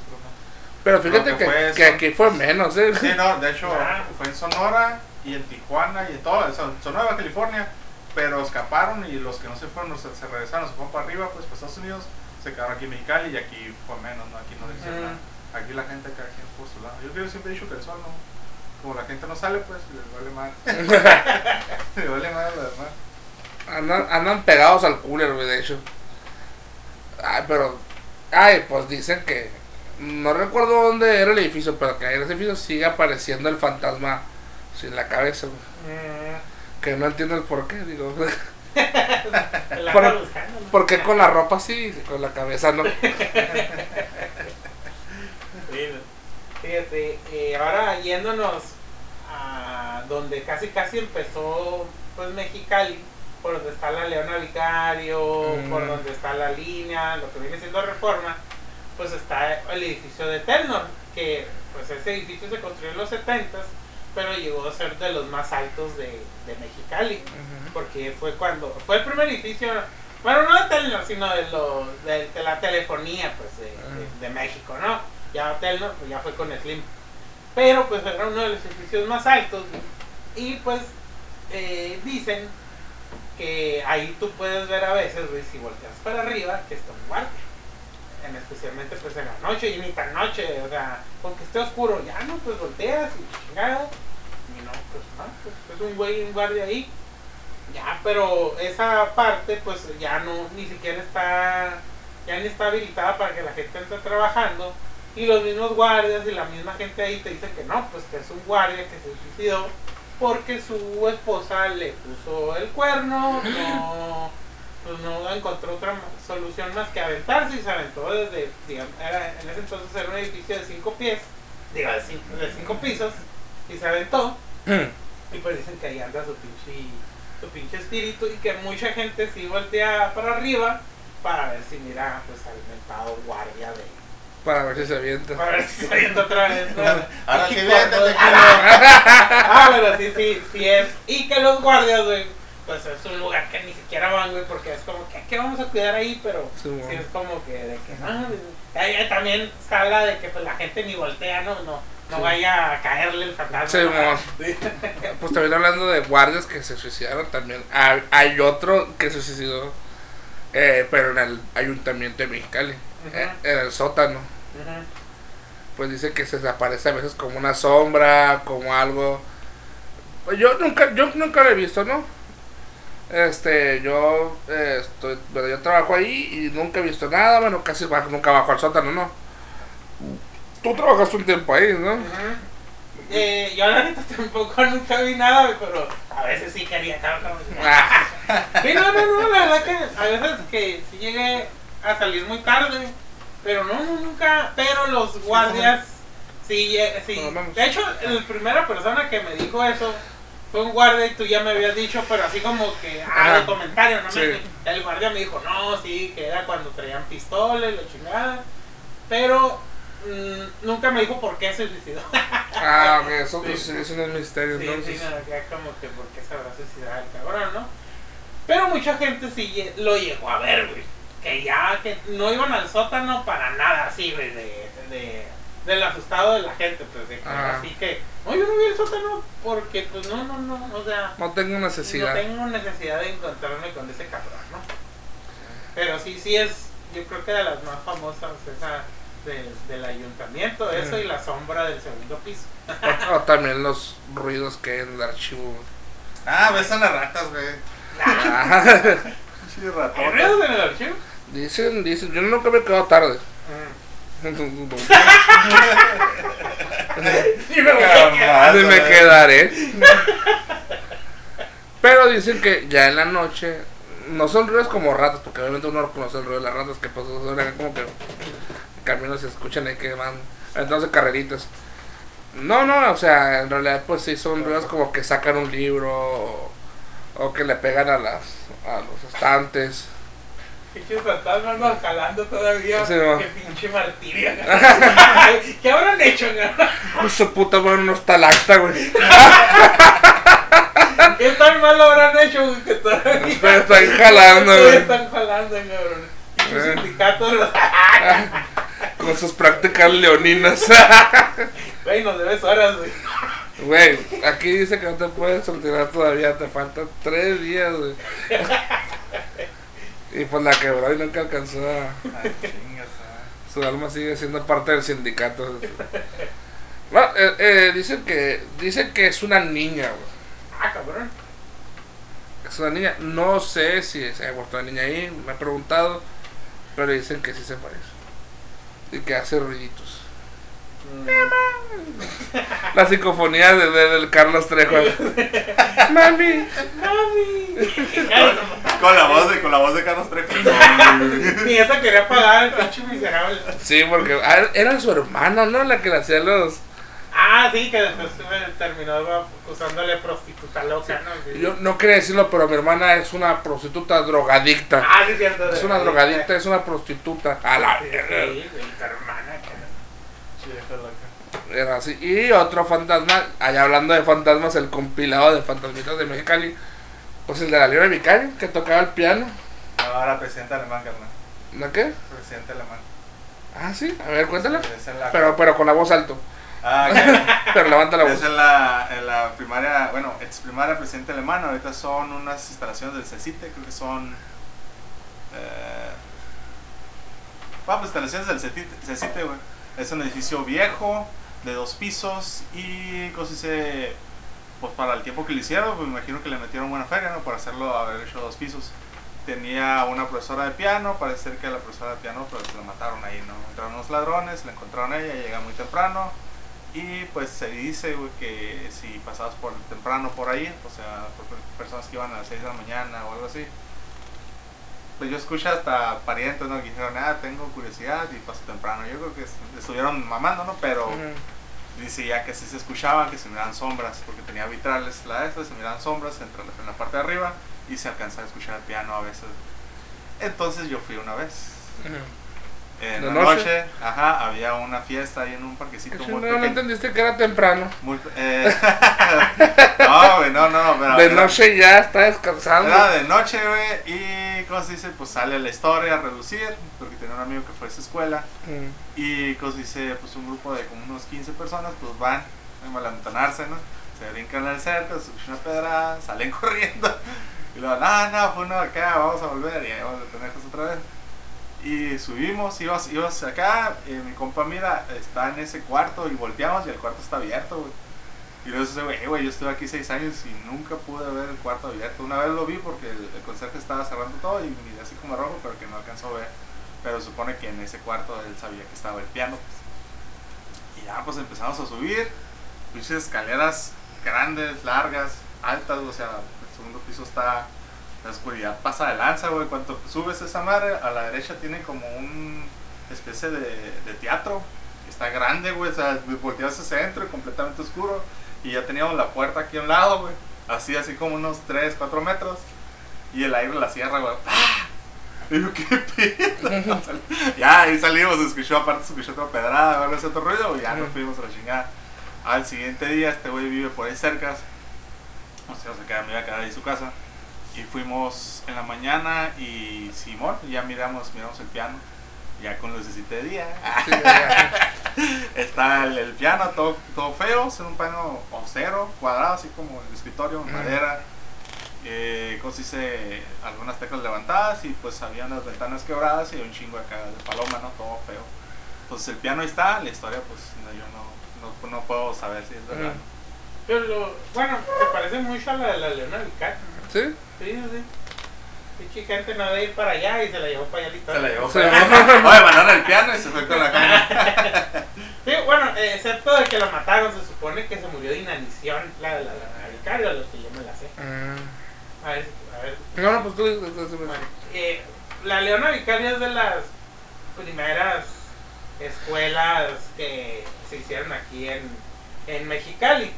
Pero fíjate que, que fue que eso. aquí fue menos, ¿eh? Sí, no, de hecho Ah. fue en Sonora y en Tijuana y en todo, Son- Sonora, California, pero escaparon y los que no se fueron, se, se regresaron, se fueron para arriba, pues para Estados Unidos, se quedaron aquí en Mexicali y aquí fue menos, ¿no? Aquí no le hicieron nada. Aquí la gente cada quien por su lado. Yo creo que siempre he dicho que el sol no, como la gente no sale, pues les vale mal. les vale mal a los demás. Andan, andan pegados al cooler, güey, de hecho. Ay, pero. Ay, pues dicen que. No recuerdo dónde era el edificio, pero que en ese edificio sigue apareciendo el fantasma sin la cabeza. Mm, Que no entiendo el por qué, digo. Por- anda buscando, ¿no? ¿Por qué con la ropa sí con la cabeza no? Fíjate, eh, ahora yéndonos a donde casi casi empezó pues Mexicali, por donde está la Leona Vicario, Mm. por donde está la línea, lo que viene siendo Reforma, pues está el edificio de Telnor, que pues ese edificio se construyó en los 70 pero llegó a ser de los más altos de, de Mexicali, porque fue cuando, fue el primer edificio, bueno, no de Telnor, sino de, lo, de, de la telefonía pues de, de- de México, ¿no? Ya Telnor pues ya fue con Slim, pero pues era uno de los edificios más altos y pues eh, dicen que ahí tú puedes ver a veces, güey, si volteas para arriba, que está un guardia. En especialmente pues en la noche y ni tan noche, o sea, porque esté oscuro, ya no, pues volteas y chingada. Y no, pues no, pues es un güey, un guardia ahí. Ya, pero esa parte pues ya no, ni siquiera está, ya ni está habilitada para que la gente esté trabajando. Y los mismos guardias y la misma gente ahí te dicen que no, pues que es un guardia que se suicidó porque su esposa le puso el cuerno, no, pues no encontró otra solución más que aventarse y se aventó desde, digamos, era, en ese entonces era un edificio de cinco pies, digo, de cinco, de cinco pisos, y se aventó, y pues dicen que ahí anda su pinche, su pinche espíritu, y que mucha gente sí voltea para arriba para ver si mira, pues al mentado guardia de, Para ver si se avienta. para ver si se avienta otra vez, ¿no? Ahora sí. Ah, pero sí, sí, sí es. Y que los guardias, güey, pues es un lugar que ni siquiera van, güey, porque es como que, ¿qué vamos a cuidar ahí? Pero Sí, es como que, de que, ah, ahí- también se habla de que pues la gente ni voltea, ¿no? No, no Sí. vaya a caerle el fantasma. Sí. Pues también hablando de guardias que se suicidaron también. Hay, hay otro que se suicidó, eh, pero en el ayuntamiento de Mexicali, eh, en el sótano. Pues dice que se desaparece a veces como una sombra, como algo. Pues yo nunca, yo nunca lo he visto, ¿no? Este, yo eh, estoy, bueno, yo trabajo ahí y nunca he visto nada, bueno, casi bajo- nunca bajo al sótano, ¿no? Tú trabajaste un tiempo ahí, ¿no? Ujú. Eh, yo la neta tampoco nunca vi nada, pero a veces sí quería, cabrón. Ah, Sí, no, no, no, la verdad que a veces que sí llegué a salir muy tarde, pero no, nunca, pero los guardias sí, lle- sí. Menos. De hecho, la primera persona que me dijo eso fue un guardia y tú ya me habías dicho, pero así como que, ah, de comentario, ¿no? Sí. Me- el guardia me dijo, no, sí, que era cuando traían pistolas y la chingada, pero mm, nunca me dijo por qué se suicidó. ah, ok, eso, Sí. pues, sí, eso no es misterio, Sí, entonces. sí, no, ya como que por qué se habrá suicidado el cabrón, ¿no? Pero mucha gente sí lo llegó a ver, güey. Que ya que no iban al sótano para nada, así, güey, de, de, del asustado de la gente, pues, de Ah. así que, no, yo no vi el sótano porque, pues, no, no, no, o sea, No tengo no necesidad. tengo necesidad de encontrarme con ese cabrón, ¿no? Pero sí, sí es, yo creo que de las más famosas, esa, del, del ayuntamiento, eso y la sombra del segundo piso. O, o también los ruidos que hay en el archivo. Ah, ves a las ratas, güey. Ah, Pinche ¿Hay ruidos en el archivo? dicen, dicen, yo nunca me he quedado tarde. Mm. Y me quedaré. Pero dicen que ya en la noche no son ruidos como ratas, porque obviamente uno no conoce el ruido de las ratas, que pues son como que caminos se escuchan ahí que van entonces carreritas. No, no, o sea, en realidad pues sí son ruidos como que sacan un libro o, o que le pegan a las a los estantes. Pinches fantasmas andan jalando todavía. Sí. Qué pinche martirio. ¿Qué habrán hecho? güey? Pues su puta madre no está lacta, güey. ¿Qué tan mal lo habrán hecho güey, que todavía Pero están jalando, güey. están jalando, cabrón? Pinches Eh. sindicatos, los- Con sus prácticas leoninas. Güey, nos debes horas, güey. Güey, aquí dice que no te puedes soltar todavía, te faltan tres días, güey. Y pues la quebró y nunca alcanzó a... Ay, chingas, ah. Su alma sigue siendo parte del sindicato. Bueno, eh, eh, dicen que dicen que es una niña, güey. Ah, cabrón. Es una niña. No sé si se ha muerto una niña ahí, me he preguntado. Pero dicen que sí se parece. Y que hace ruiditos. La psicofonía de, de- del Carlos Trejo. Mami. ¡Mami! Con la voz de, con la voz de Carlos Trejo. Ni esa quería pagar el pinche miserable. Sí, porque ah, era su hermana, ¿no? La que le hacía los... Ah, sí, que después terminó acusándole prostituta loca, ¿no? Sí. Yo no quería decirlo, pero mi hermana es una prostituta drogadicta. Ah, sí, es cierto. Es una drogadicta, es una prostituta. A la Sí, sí, güey, tu hermana, cabrón. Vieja loca. Era así. Y otro fantasma, allá hablando de fantasmas, el compilado de fantasmitas de Mexicali. Pues el de la Libre Mexicali, que tocaba el piano. Ahora presidente alemán, carnal. ¿No qué? Presidente alemán. Ah, sí. A ver, cuéntala. Es en la- Pero, pero con la voz alto. Ah, ok. Pero levanta la voz. Es en la, en la primaria, bueno, ex primaria presidente alemán, ahorita son unas instalaciones del CECITE, creo que son... Eh, bueno, pues instalaciones del CECITE, CECITE, güey. Es un edificio viejo, de dos pisos, y cosa dice, pues para el tiempo que le hicieron, pues me imagino que le metieron buena feria, ¿no? Por hacerlo, haber hecho dos pisos. Tenía una profesora de piano, parece ser que la profesora de piano pues la mataron ahí, ¿no? Entraron unos ladrones, la encontraron a ella, llega muy temprano, y pues se dice, güey, que si pasabas por temprano por ahí, o sea, por per- personas que iban a las 6 de la mañana o algo así, pues yo escuché hasta parientes, ¿no? Que dijeron, ah, tengo curiosidad y paso temprano. Yo creo que es- estuvieron mamando, ¿no? Pero. Dice ya que sí se escuchaban, que se miraban sombras, porque tenía vitrales la esta, se miraban sombras entre en la parte de arriba y se alcanzaba a escuchar el piano a veces. Entonces yo fui una vez. En ¿De la noche? noche, ajá, había una fiesta ahí en un ¿Qué parquecito muy no pequeño. entendiste que era temprano. Muy, eh, no, güey, no, no, pero De era- noche ya está descansando. Era de noche, güey, y, ¿cómo se dice? Pues sale la historia a reducir, porque tenía un amigo que fue a esa escuela, Ujú. y, ¿cómo se dice? Pues un grupo de como unos 15 personas, pues van a malantonarse, ¿no? Se brincan al cerco, se una pedrada, salen corriendo, y luego, no, no, fue uno acá, vamos a volver, y ahí vamos a tenerlos otra vez. Y subimos, ibas, ibas acá, y mi compa mira, está en ese cuarto, y volteamos, y el cuarto está abierto. Y luego dice, güey, yo estuve aquí seis años y nunca pude ver el cuarto abierto. Una vez lo vi porque el, el conserje estaba cerrando todo y miré así como rojo, pero que no alcanzó a ver. Pero supone que en ese cuarto él sabía que estaba el piano. pues. Y ya, pues empezamos a subir. Pinches escaleras grandes, largas, altas, o sea, el segundo piso está. La oscuridad pasa de lanza, güey. Cuando subes esa madre, a la derecha tiene como un especie de, de teatro. Está grande, güey. O sea, volteas hacia adentro y completamente oscuro. Y ya teníamos la puerta aquí a un lado, güey. Así, así como unos 3, 4 metros. Y el aire la cierra, güey. ¡Ah! Y yo, ¿qué pedo? ya, ahí salimos, escuchó, aparte se escuchó otra pedrada, algo ese otro ruido, y ya nos fuimos a la chingada. Al siguiente día, este güey vive por ahí cerca. O sea, se queda, me iba a quedar ahí su casa. Y fuimos en la mañana y Simón, ya miramos, miramos el piano. Ya con lucecita de día. Sí. Está el, el piano todo, todo feo, es un piano austero, cuadrado, así como el escritorio, Ujú. madera. Eh, dice, algunas teclas levantadas y pues había unas ventanas quebradas y un chingo acá de paloma, ¿no? Todo feo. pues el piano ahí está, la historia, pues no, yo no, no, no puedo saber si es verdad. Pero, bueno, se parece mucho a la de la Leona. ¿Sí? Sí, sí. Pinche gente no debe ir para allá y se la llevó para allá la Se la llevó. Sí. Oye, mandaron el piano y se fue con la cámara. Sí, bueno, excepto de que la mataron, se supone que se murió de inanición la de la Leona Vicario, lo que yo me la sé. Ah. A ver, a ver. No, no, pues tú dices, tú dices, Bueno, eh, la Leona Vicaria es de las primeras escuelas que se hicieron aquí en, en Mexicali.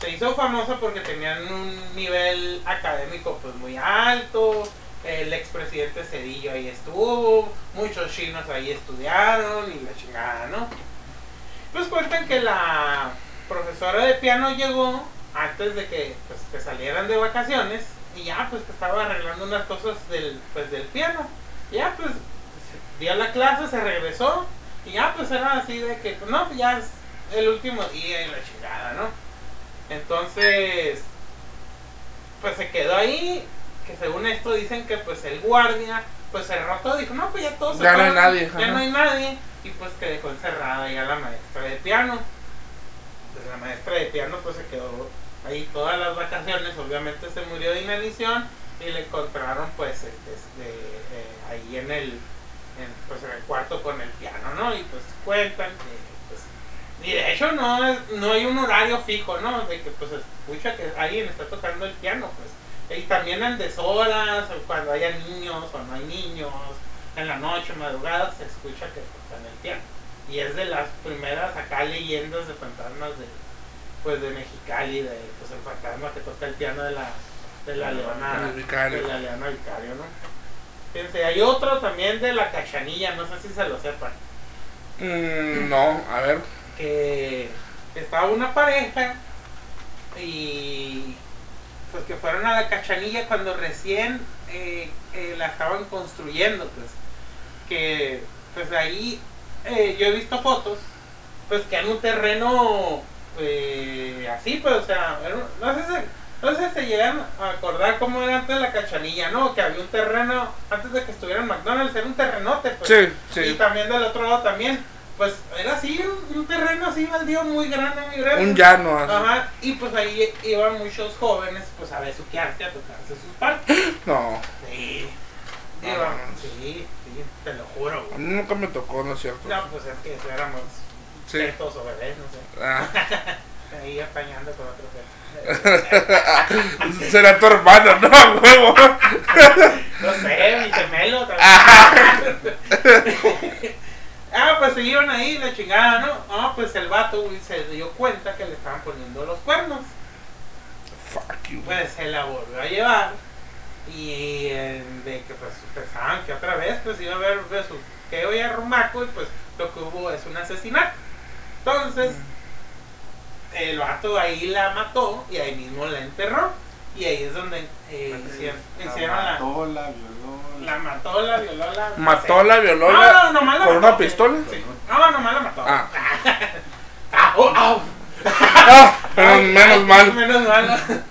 Se hizo famosa porque tenían un nivel académico pues muy alto. El expresidente Cedillo ahí estuvo, muchos chinos ahí estudiaron y la chingada, ¿no? Pues cuentan que la profesora de piano llegó antes de que, pues, que salieran de vacaciones y ya pues que estaba arreglando unas cosas del, pues, del piano. Ya pues dio la clase, se regresó y ya pues era así de que no, ya es el último día y la chingada, ¿no? Entonces, pues se quedó ahí, que según esto dicen que pues el guardia pues cerró todo, dijo, no, pues ya todos se Ya no hay nadie, Ya ajá. no hay nadie. Y pues que dejó encerrada ya la maestra de piano. Pues la maestra de piano pues se quedó ahí todas las vacaciones, obviamente se murió de inanición y le encontraron pues este, este, eh, ahí en el, en, pues, en el cuarto con el piano, ¿no? Y pues cuentan que y de hecho no, es- no hay un horario fijo, ¿no? De que pues escucha que alguien está tocando el piano, pues. Y también en deshoras, cuando haya niños o no hay niños, en la noche, madrugada, se escucha que tocan el piano. Y es de las primeras acá leyendas de fantasmas de, pues, de Mexicali, de pues, el fantasma que toca el piano de la, de la leona, vicario. de la leona vicario, ¿no? Fíjense, hay otro también de la cachanilla, no sé si se lo sepan Mm, no, a ver. Que estaba una pareja y pues que fueron a la cachanilla cuando recién eh, eh, la estaban construyendo pues que pues ahí eh, yo he visto fotos pues que en un terreno así pues o sea no sé si no sé si se llegan a acordar cómo era antes la cachanilla, ¿no? Que había un terreno, antes de que estuviera en McDonald's, era un terrenote, pues. Sí, Y también del otro lado también, pues era así, un, terreno así baldío muy grande, muy grande. Un llano así. Ajá, y pues ahí iban muchos jóvenes pues a besuquearse, a tocarse sus partes. No, Sí. Iban, no. sí, sí, te lo juro, a güey. mí nunca me tocó, ¿no es cierto? No, pues es que éramos Sí. fetos o bebés, no sé. Ah. Ahí apañando con otro feto. Será tu hermano, no, huevo. No sé, mi gemelo también. Ah, pues se iban ahí, la chingada, ¿no? Ah, pues el vato, güey, se dio cuenta que le estaban poniendo los cuernos. Fuck you. Pues se la volvió a llevar. Y eh, de que pues pensaban que otra vez pues iba a haber besuqueo y arrumaco y pues lo que hubo es un asesinato. Entonces, el vato ahí la mató y ahí mismo la enterró. Y ahí es donde eh, hicieron la la, mató, la violó. la mató, la violó, la... Mató, sé. la violó, No, la- no, nomás la ¿Con mató, una sí. pistola? Sí. No, nomás la mató. Ah. Ah, oh, au. Ah, pero Ay, menos ay, mal. Menos mal.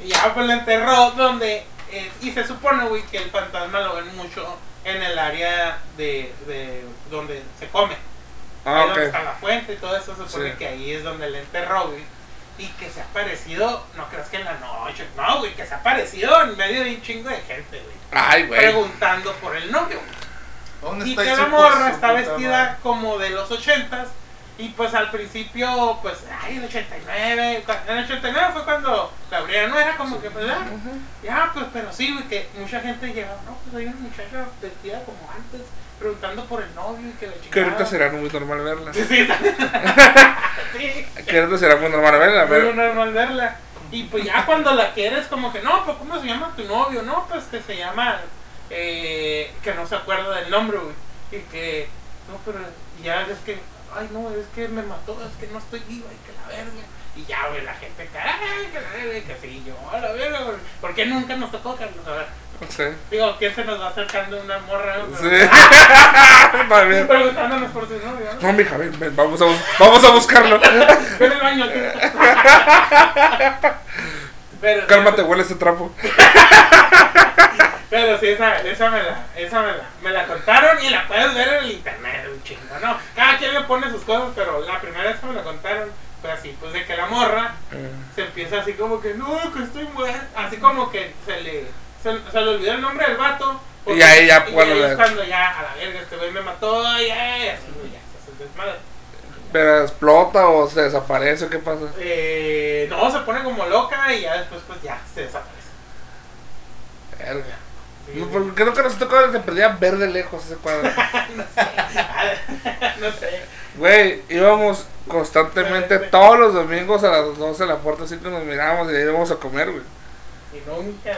Y ya pues la enterró donde... eh, y se supone, güey, que el fantasma lo ven mucho en el área de, de donde se come. Ah, ahí donde ok. está la fuente y todo eso, se supone Sí. que ahí es donde le enterró, güey. Y que se ha aparecido, no creas que en la noche, no, güey, que se ha aparecido en medio de un chingo de gente, güey. Ay, güey. Preguntando por el novio. ¿Dónde Y está que la morra está vestida madre? como de los ochentas. Y pues al principio, pues, ay, el 89. cua- En el 89 fue cuando la abrieron, no era como que, pues, ah, ya, pues, pero sí, güey, que mucha gente llegaba, no, pues hay una muchacha vestida como antes, preguntando por el novio y que la chingada. Que ahorita será muy normal verla. Sí, sí, sí. Que ahorita será muy normal verla. Muy Pero... normal verla. Y pues ya cuando la quieres, como que, no, pues ¿cómo se llama tu novio? No, pues que se llama, eh, que no se acuerda del nombre, güey. Y que, no, pero ya es que, ay, no, es que me mató, es que no estoy viva, y que la verga. Y ya, güey, la gente, que, ay, que la verga, y que sí, yo, la verga. ¿Por qué nunca nos tocó, Carlos? A ver, Digo, ¿quién se nos va acercando una morra? Sí. También. Preguntándonos por su novio, ¿no? Mija, ven, ven, vamos a, vamos a buscarlo. Ven al baño. Pero, Cálmate, huele ese trapo. Pero sí, esa, esa, me, la, esa me, la, me la contaron y la puedes ver en el internet. güey. chingo, ¿no? Cada quien le pone sus cosas, pero la primera vez que me lo contaron fue así, pues de que la morra Mm. se empieza así como que, no, que estoy muerta. Así como que se le, se, se le olvidó el nombre del vato. Y ahí ya, y ahí le- cuando ya, a la verga, este güey me mató, y así, güey, ya, se hace el desmadre. Pero explota o se desaparece o qué pasa. Eh, no, se pone como loca y ya después, pues ya, se desaparece. Verga. Sí, No, porque creo que nosotros cuando se perdía ver de lejos ese cuadro. no sé. Güey, íbamos constantemente todos los domingos a las 12 de la puerta, que nos mirábamos y ahí íbamos a comer, güey. Y nunca.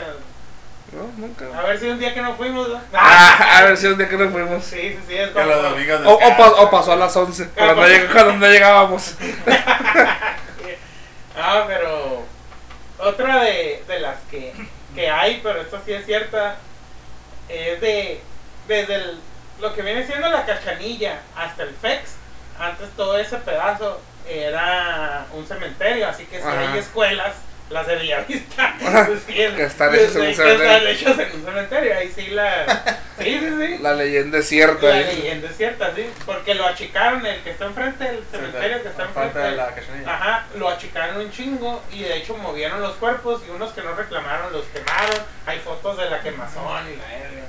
No, nunca. A ver si un día que no fuimos, ¿no? Ah, a ver si un día que nos fuimos. Sí, sí, sí, es Que los como. domingos O, o, pa- descansan, o pasó a las 11, cuando, no lleg- cuando no llegábamos. Ah, pero. Otra de, de las que, que hay, pero esto sí es cierta, es de. Desde el- lo que viene siendo la cachanilla hasta el FEX, antes todo ese pedazo era un cementerio, así que si Ajá. hay escuelas, las de Villavista, pues Que están hechas en un cementerio. están hechas en un cementerio, ahí sí la... Sí, sí, sí. La leyenda es cierta. La ¿eh? leyenda es cierta, sí, porque lo achicaron, el que está enfrente del cementerio que está enfrente de la cachanilla. Ajá, lo achicaron un chingo y de hecho movieron los cuerpos y unos que no reclamaron los quemaron. Hay fotos de la quemazón y la verga.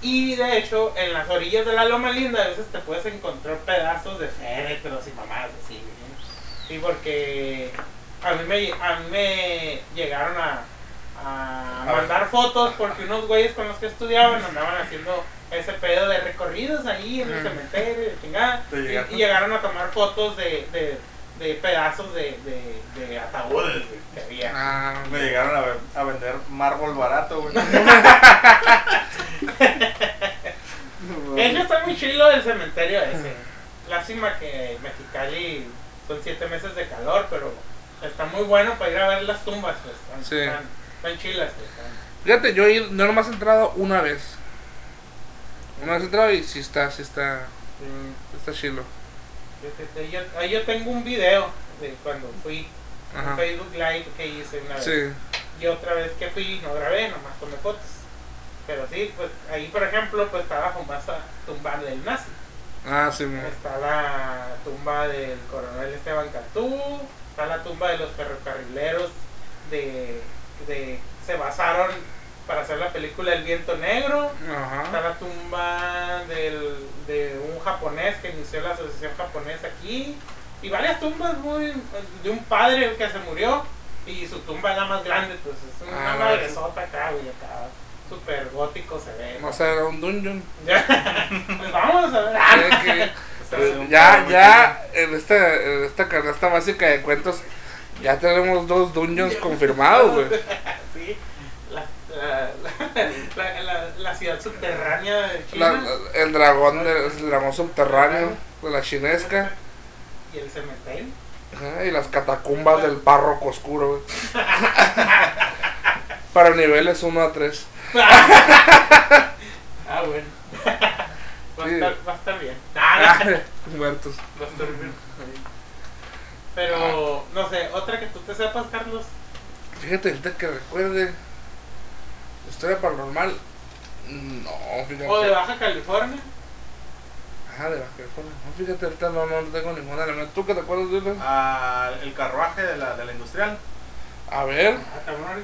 Y de hecho, en las orillas de la Loma Linda a veces te puedes encontrar pedazos de féretros y mamadas así. Sí, porque a mí me, a mí me llegaron a, a A ver. mandar fotos porque unos güeyes con los que estudiaban andaban haciendo ese pedo de recorridos ahí en el Ujú. cementerio y chingada. ¿Te Y, llegaron? y llegaron a tomar fotos de, de, de pedazos de, de, de ataúdes que había. Ah, Me llegaron a, ver- a vender mármol barato, güey. Hecho está muy chilo el cementerio ese. Lástima que Mexicali son siete meses de calor, pero está muy bueno para ir a ver las tumbas. Pues. Están, Sí. están, están chilas. pues, están- Fíjate, yo he ido- no nomás he entrado una vez. Una vez he entrado y sí está, sí está, está chilo. Fíjate, Yo, ahí yo tengo un video de cuando fui, un Ajá. Facebook Live que hice una vez. Sí. Y otra vez que fui, no grabé, nomás tomé fotos. Pero sí, pues ahí por ejemplo, pues está la famosa tumba del nazi. Ah, sí. Está la tumba del coronel Esteban Cantú, está la tumba de los ferrocarrileros de, de se basaron para hacer la película El viento negro. Está la tumba del, de un japonés que inició la asociación japonesa aquí. Y varias tumbas muy, de un padre que se murió. Y su tumba es la más grande, pues es una Ah, madresota acá, güey, acá. Súper gótico se ve. O sea, era un dungeon. Pues vamos a ver. Ya, ya, en esta, en esta canasta básica de cuentos, ya tenemos dos dungeons confirmados, güey. Sí, la, la, la, la- la ciudad subterránea de China la- el dragón, de- el dragón subterráneo de la chinesca. y el cementerio. Ajá, y las catacumbas del párroco oscuro, güey. Para niveles 1 a 3. Ah, bueno. Va a, estar, va a estar bien. Ah, Muertos. va a estar bien. Pero, no sé, otra que tú te sepas, Carlos. Fíjate, ahorita que recuerde. Historia paranormal. No, fíjate. O de Baja California. Ajá, de Baja California. No, fíjate, ahorita no, no tengo ninguna elemento. ¿Tú qué te acuerdas de una? Ah, el carruaje de la, de la industrial. A ver. Ah.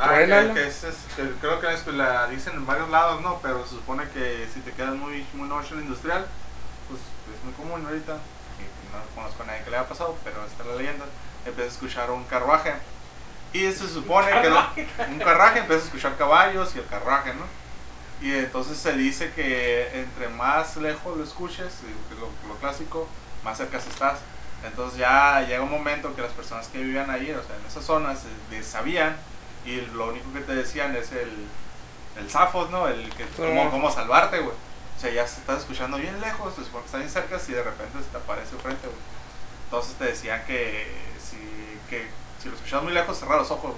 Ah, que, que es, es- que creo que es, pues, la dicen en varios lados, ¿no? Pero se supone que si te quedas muy, muy noche en industrial, pues es muy común ahorita. Y no conozco a nadie que le haya pasado, pero esta es la leyenda. Empiezas a escuchar un carruaje. Y se supone que no- un carruaje, empiezas a escuchar caballos y el carruaje, ¿no? Y entonces se dice que entre más lejos lo escuches, es lo, lo clásico, más cerca estás. Entonces ya llega un momento que las personas que vivían ahí, o sea, en esas zonas, eh, sabían y lo único que te decían es el, el zafos, ¿no? El que cómo, cómo salvarte, güey. O sea, ya se estás escuchando bien lejos, se supone que estás bien cerca y de repente se te aparece frente, güey. Entonces te decían que si, que si lo escuchabas muy lejos, cerrar los ojos.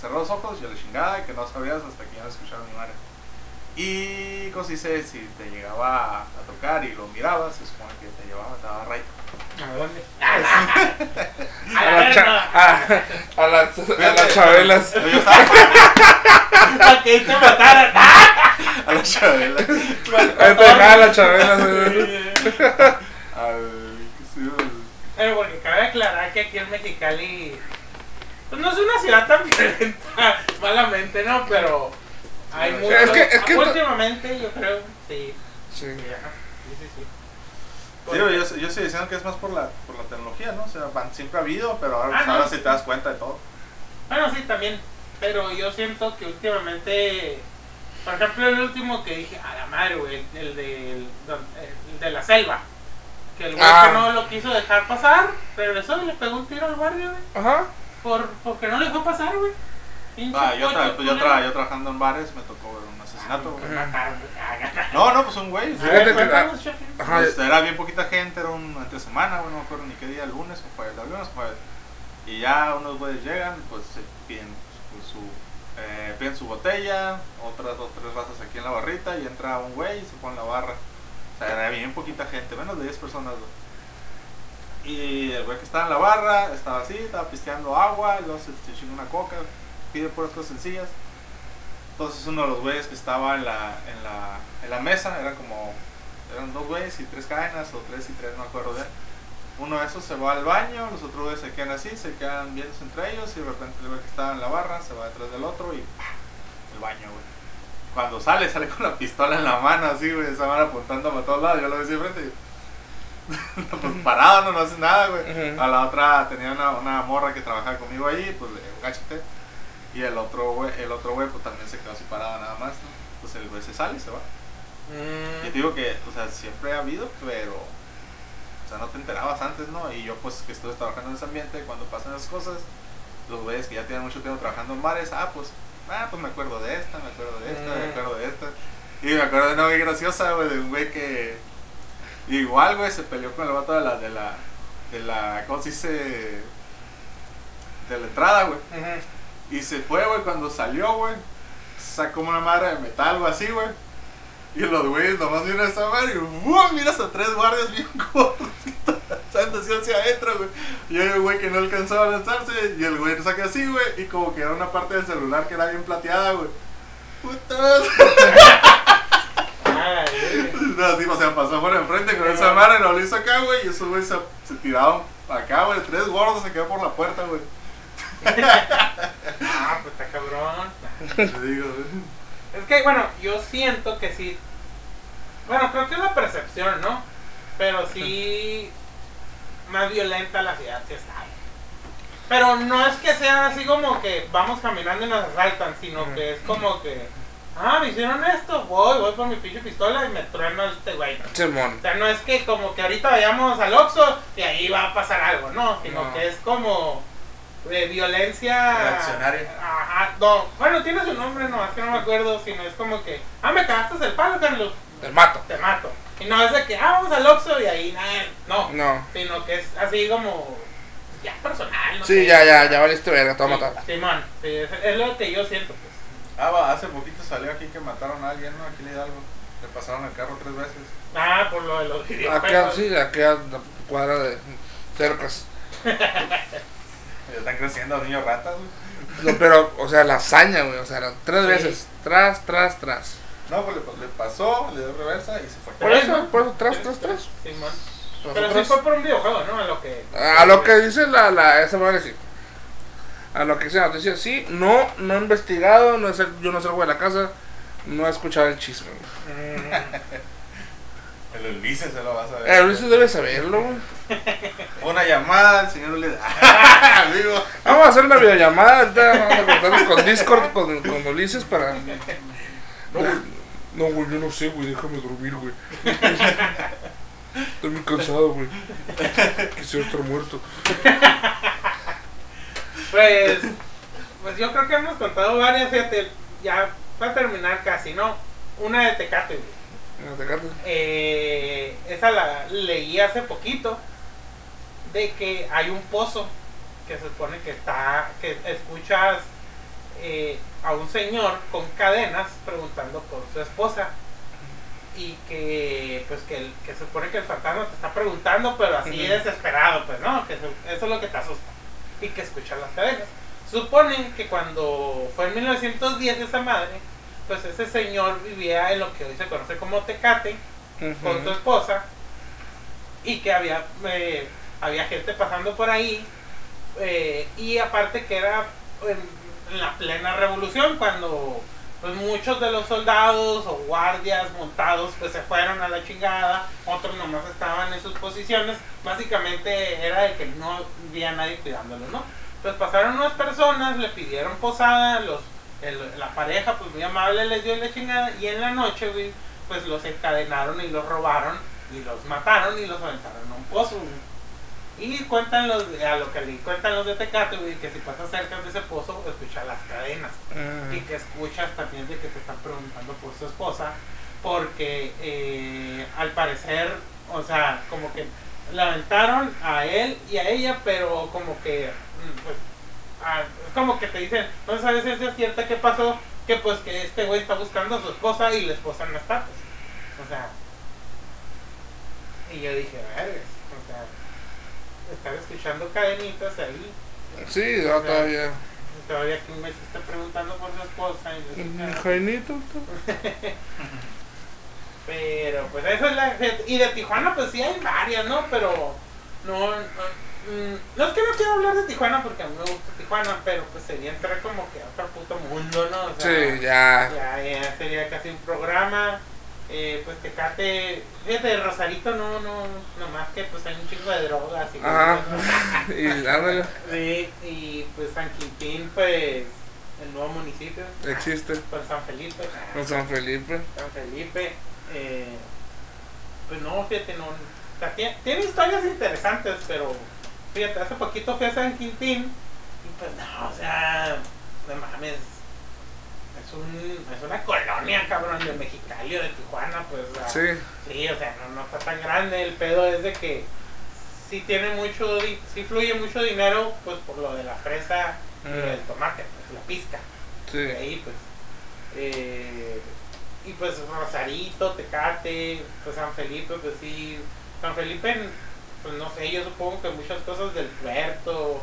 Cerrar los ojos y la chingada y que no sabías hasta que ya no escucharon ni madre. Y, como se dice, si te llegaba a, a tocar y lo mirabas, se supone que te llevaba, te daba rayo. ¿A dónde? A, A la cha- a, a las, a las chabelas. Para que te mataran. ¡Ah! a las chabelas. Al, sí, al- Pero porque cabe aclarar que aquí en Mexicali, pues no es una ciudad tan violenta, malamente, ¿no? Pero hay Es que- es que- últimamente yo creo, sí. Sí. Sí, ajá, sí, sí, sí. Sí, yo, yo estoy diciendo que es más por la, por la tecnología, ¿no? O sea, van- siempre ha habido, pero ahora, Ah, ahora sí te das cuenta de todo. Bueno, sí, también. Pero yo siento que últimamente, por ejemplo, el último que dije, a la madre, güey, el, de, el de la selva. Que el güey Ah. que no lo quiso dejar pasar, regresó y le pegó un tiro al guardia, güey. Ajá. Por, porque no le dejó pasar, güey. Pinche Ah, yo, tra- yo, tra- yo trabajando en bares me tocó ver un asesinato, güey. Ah, No, no, pues un güey. A Fíjate ver, que- cuéntanos, chefe. Ajá. Pues, era bien poquita gente, era un entre semana, güey, no me acuerdo ni qué día, el lunes o jueves, el lunes o jueves. Y ya unos güeyes llegan, pues se piden pues, su, eh, piden su botella, otras dos, tres razas aquí en la barrita, y entra un güey y se pone en la barra. O sea, era bien poquita gente, menos de 10 personas, güey. Y el güey que estaba en la barra estaba así, estaba pisteando agua, y luego se, se chingó una coca, pide puras cosas sencillas. Entonces uno de los güeyes que estaba en la, en la, en la mesa, eran como, eran dos güeyes y tres cadenas, o tres y tres, no me acuerdo bien. Uno de esos se va al baño, los otros güeyes se quedan así, se quedan viéndose entre ellos y de repente el güey que estaba en la barra se va detrás del otro y ¡pah! el baño, güey. Cuando sale, sale con la pistola en la mano así, güey, esa mano apuntando para todos lados, yo lo veo así de frente y pues parado, no, no hace nada, güey. Ujú. A la otra tenía una, una morra que trabajaba conmigo allí, pues le cachete. Y el otro güey, el otro güey pues también se quedó así parado nada más, ¿no? Pues el güey se sale y se va. Y te Mm, digo que, o sea, siempre ha habido, pero, o sea, no te enterabas antes, ¿no? Y yo pues que estuve trabajando en ese ambiente, cuando pasan esas cosas, los güeyes que ya tienen mucho tiempo trabajando en bares, ah, pues, ah, pues me acuerdo de esta, me acuerdo de esta, me Mm. acuerdo de esta. Y me acuerdo de una muy graciosa, güey, de un güey que, igual, güey, se peleó con el vato de la, de la, de la, ¿cómo se dice? De la entrada, güey. Y se fue, güey, cuando salió, güey. Sacó una madre de metal, güey, así, güey. Y los güeyes nomás vieron esa madre y ¡bum! miras a tres guardias bien que están así hacia adentro, güey. Y hay un güey que no alcanzaba a lanzarse y el güey saca así, güey. Y como que era una parte del celular que era bien plateada, güey. ¡Putas! No, así, o sea, pasó por enfrente con esa madre, lo hizo acá, güey. Y esos güeyes se, se tiraron acá, güey. Tres gordos se quedaron por la puerta, güey. Ah, pues está cabrón. Te digo, güey. Es que, bueno, yo siento que sí. Bueno, creo que es la percepción, ¿no? Pero sí. Más violenta la ciudad sí está. Pero no es que sean así como que vamos caminando y nos asaltan, sino que es como que. Ah, me hicieron esto, voy, voy por mi pinche pistola y me trueno este güey. Simón. O sea, no es que como que ahorita vayamos al Oxxo y ahí va a pasar algo, no, sino No. que es como de violencia. Reaccionaria. Ajá, no, bueno, tiene su nombre, no, es que no me acuerdo, sino es como que, ah, me cagaste el palo, Carlos, El mato. te mato. Y no es de que, ah, vamos al Oxxo y ahí nada, no, No. sino que es así como, ya personal, no Sí, sé. ya, ya, ya valiste verga, te voy a Sí, matar. Simón, sí, es, es lo que yo siento, pues. Ah, va, hace poquito salió aquí que mataron a alguien, ¿no? Aquí en Hidalgo. Le pasaron el carro tres veces. Ah, por lo de los Acá, sí, aquí a la cuadra de cercas. Ya están creciendo los niños ratas, güey. No, pero, o sea, la hazaña, güey. O sea, tres Sí. veces. Tras, tras, tras. No, pues le, le pasó, le dio reversa y se fue. Por eso, ¿no? por eso, tras, Sí, tras, tras. Simón. Tras, Pero sí fue por un videojuego, ¿no? A lo que... A lo que dice la, la esa madre sí. A lo que dice la noticia, sí, no, no he investigado, no sé, yo no salgo de la casa, no he escuchado el chisme. El Ulises se lo vas a ver. Eh, Luis debe saberlo, güey. Una llamada al señor Ulises. Amigo. Vamos a hacer una videollamada, vamos a conectarnos con Discord, con, con Ulises para... No, güey, no, güey, yo no sé, güey, déjame dormir, güey. Estoy muy cansado, güey. Quisiera estar muerto. Pues, pues yo creo que hemos contado varias, fíjate, ya para terminar casi, ¿no? Una de Tecate, güey. Eh, esa la leí hace poquito, de que hay un pozo que se supone que está, que escuchas eh, a un señor con cadenas preguntando por su esposa. Y que pues que, el- que se supone que el fantasma te está preguntando pero así desesperado pues no que eso es lo que te asusta. Y que escuchas las cadenas. Suponen que cuando fue en 1910 esa madre pues ese señor vivía en lo que hoy se conoce como Tecate con su esposa y que había, eh, había gente pasando por ahí eh, y aparte que era en, en la plena revolución cuando pues muchos de los soldados o guardias montados pues se fueron a la chingada, otros nomás estaban en sus posiciones, básicamente era de que no había nadie cuidándolos, ¿no? Entonces pasaron unas personas, le pidieron posada, los, el- la pareja pues muy amable les dio la chingada y en la noche, güey, pues los encadenaron y los robaron y los mataron y los aventaron a un pozo, güey. Y cuentan los, a lo que le cuentan los de Tecate, güey, que si pasas cerca de ese pozo, escuchas las cadenas y que escuchas también de que te están preguntando por su esposa, porque eh, al parecer, o sea, como que lamentaron a él y a ella, pero como que, mm, pues, es como que te dicen, no sabes si es cierto qué pasó, que pues que este güey está buscando a su esposa y la esposa no está, pues, o sea, y yo dije, vergas, o sea, estar escuchando cadenitas ahí, Sí, yo todavía. todavía que se está preguntando por su esposa y. Jainito. Pero pues eso es la y de Tijuana pues sí hay varias, ¿no? Pero no no, mm, no es que no quiero hablar de Tijuana porque a mí me gusta Tijuana, pero pues sería entrar como que a otro puto mundo, ¿no? O sea, Sí, ya. ya, ya sería casi un programa. Eh, pues Tecate, fíjate, Rosarito no, no, nomás que pues hay un chingo de drogas y Ajá. Y ándale, Sí, y pues San Quintín, pues el nuevo municipio, existe. pues San Felipe. En San Felipe. San Felipe, eh, pues no, fíjate, no. o sea, tiene, tiene historias interesantes, pero fíjate, hace poquito fui a San Quintín y pues no, o sea, no mames. Es, un, es una colonia, cabrón, de Mexicali o de Tijuana, pues. o sea, Sí. Sí, o sea, no, no está tan grande. El pedo es de que sí tiene mucho, sí fluye mucho dinero, pues por lo de la fresa y lo del Mm, tomate, pues la pizca. Sí. De ahí, pues. eh, y pues Rosarito, Tecate, pues San Felipe, pues sí. San Felipe, pues no sé, yo supongo que muchas cosas del puerto,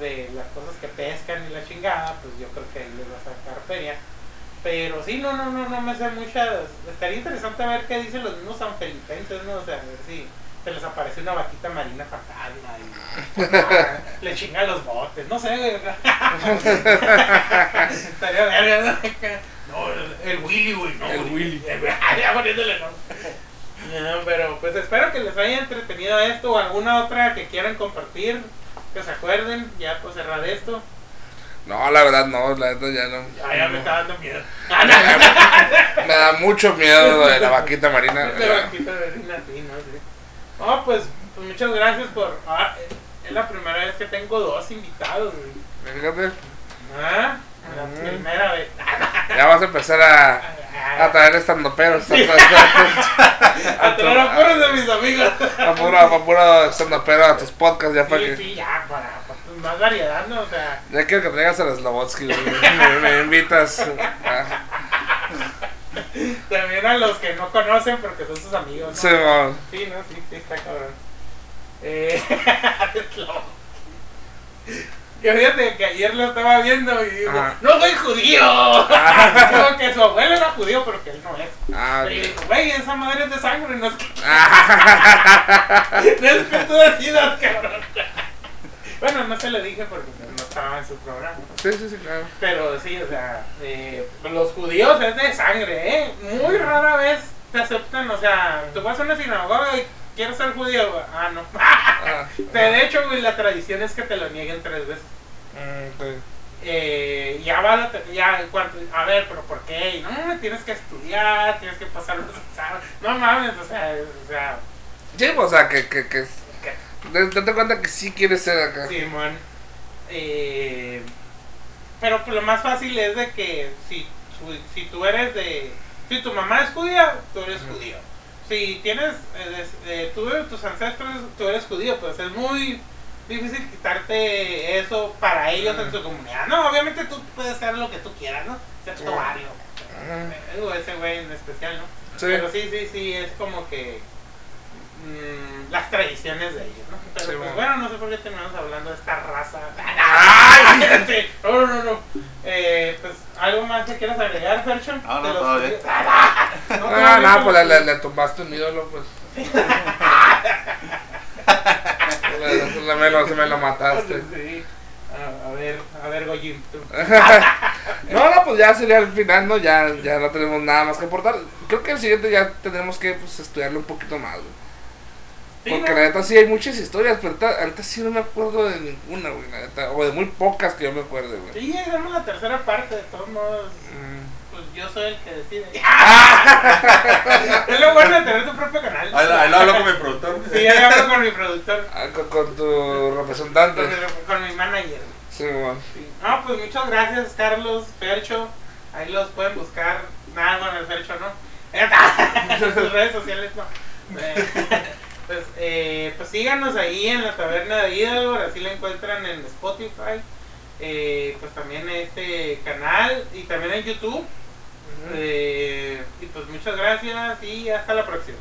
de las cosas que pescan y la chingada, pues yo creo que ahí les va a sacar feria. Pero sí, no, no, no, no me sé muchas. Estaría interesante ver qué dicen los mismos sanfelipenses, ¿no? O sea, a ver si se les aparece una vaquita marina fantasma y le chingan los botes, no sé. Estaría verga, ¿no? No, el, Willy, güey, no. El. Willy. Ya poniéndole. No, pero pues espero que les haya entretenido esto o alguna otra que quieran compartir, que se acuerden, ya pues cerrar esto. No, la verdad no, la verdad ya no. Ya, ya me está dando miedo. Me da mucho miedo lo de la vaquita marina. Banquito de harina, sí, no sé. No, pues, pues muchas gracias por. Ah, es la primera vez que tengo dos invitados, güey. Fíjate, Ah, la primera vez. ya vas a empezar a, a traer estandoperos. A, a, A traer a puros de mis amigos. a puro, a puro estandopero a tus podcasts ya para Sí, que. sí, ya, para, para más variedad, ¿no? O sea, Ya quiero que traigas a Slobotsky, güey. me, me invitas. También a los que no conocen porque son sus amigos, ¿no? sí, mo. Sí, no, sí, sí, está cabrón. Eh, que fíjate que ayer lo estaba viendo y Ajá. no soy judío. Digo que su abuelo era judío, pero que él no es. Ah, y ok. digo, güey, esa madre es de sangre, no es que, Ah, no es que tú decidas, cabrón. Bueno, no se lo dije porque no estaba en su programa. sí, sí, sí, claro. Pero sí, o sea, eh, los judíos es de sangre, ¿eh? Muy rara vez te aceptan, o sea, tú vas a una sinagoga y quieres ser judío, ah, no. Ah, de hecho, güey, la tradición es que te lo nieguen tres veces. Mm, sí. Eh, ya va ya, en cuanto, a ver, pero ¿por qué? No, tienes que estudiar, tienes que pasar unos exámenes. No mames, o sea, o sea, Sí, o sea, que, que, que, que- de- date cuenta que sí quieres ser acá. Simón. Eh, pero pues, lo más fácil es de que si, si tú eres de... Si tu mamá es judía, tú eres judío. Si tienes... eh, tú de tus ancestros, tú eres judío. Pues es muy difícil quitarte eso para ellos en su comunidad. No, obviamente tú puedes hacer lo que tú quieras, ¿no? Excepto. Ujú. Eh, o ese güey en especial, ¿no? Sí. Pero sí, sí, sí, es como que mm, las tradiciones de ellos, ¿no? Pero Sí, pues, bueno. bueno, no sé por qué terminamos hablando de esta raza. ¡Ay! No, no, no. Eh, pues, ¿algo más que quieras agregar, Ferchon? No, no, los judíos? Ah, No, no, como pues le, le tumbaste un ídolo, pues. La- me lo, se me lo mataste. Sí. A, a ver, a ver, Goyim, tú. No, no, pues ya sería el final, ¿no? Ya, ya no tenemos nada más que aportar. Creo que el siguiente ya tendremos que pues, estudiarlo un poquito más, güey. Sí, Porque ¿no? la neta sí hay muchas historias, pero ahorita, sí no me acuerdo de ninguna, güey, la neta. O de muy pocas que yo me acuerde, güey. Sí, hagamos la tercera parte, de todos modos. Mm. Pues yo soy el que decide. es lo bueno de tener tu propio canal. Ahí, lo- hablo con mi productor. Sí, ahí hablo con mi productor, Ah, con, con tu representante. con mi, con mi manager. Sí. Sí. No, pues muchas gracias, Carlos, Fercho. Ahí los pueden buscar. Nada, bueno, el Fercho no. En sus redes sociales no. Eh, Pues, eh, pues síganos ahí en la taberna de Hidalgo, así lo encuentran en Spotify. Eh, pues también en este canal y también en YouTube. Eh, y pues muchas gracias y hasta la próxima.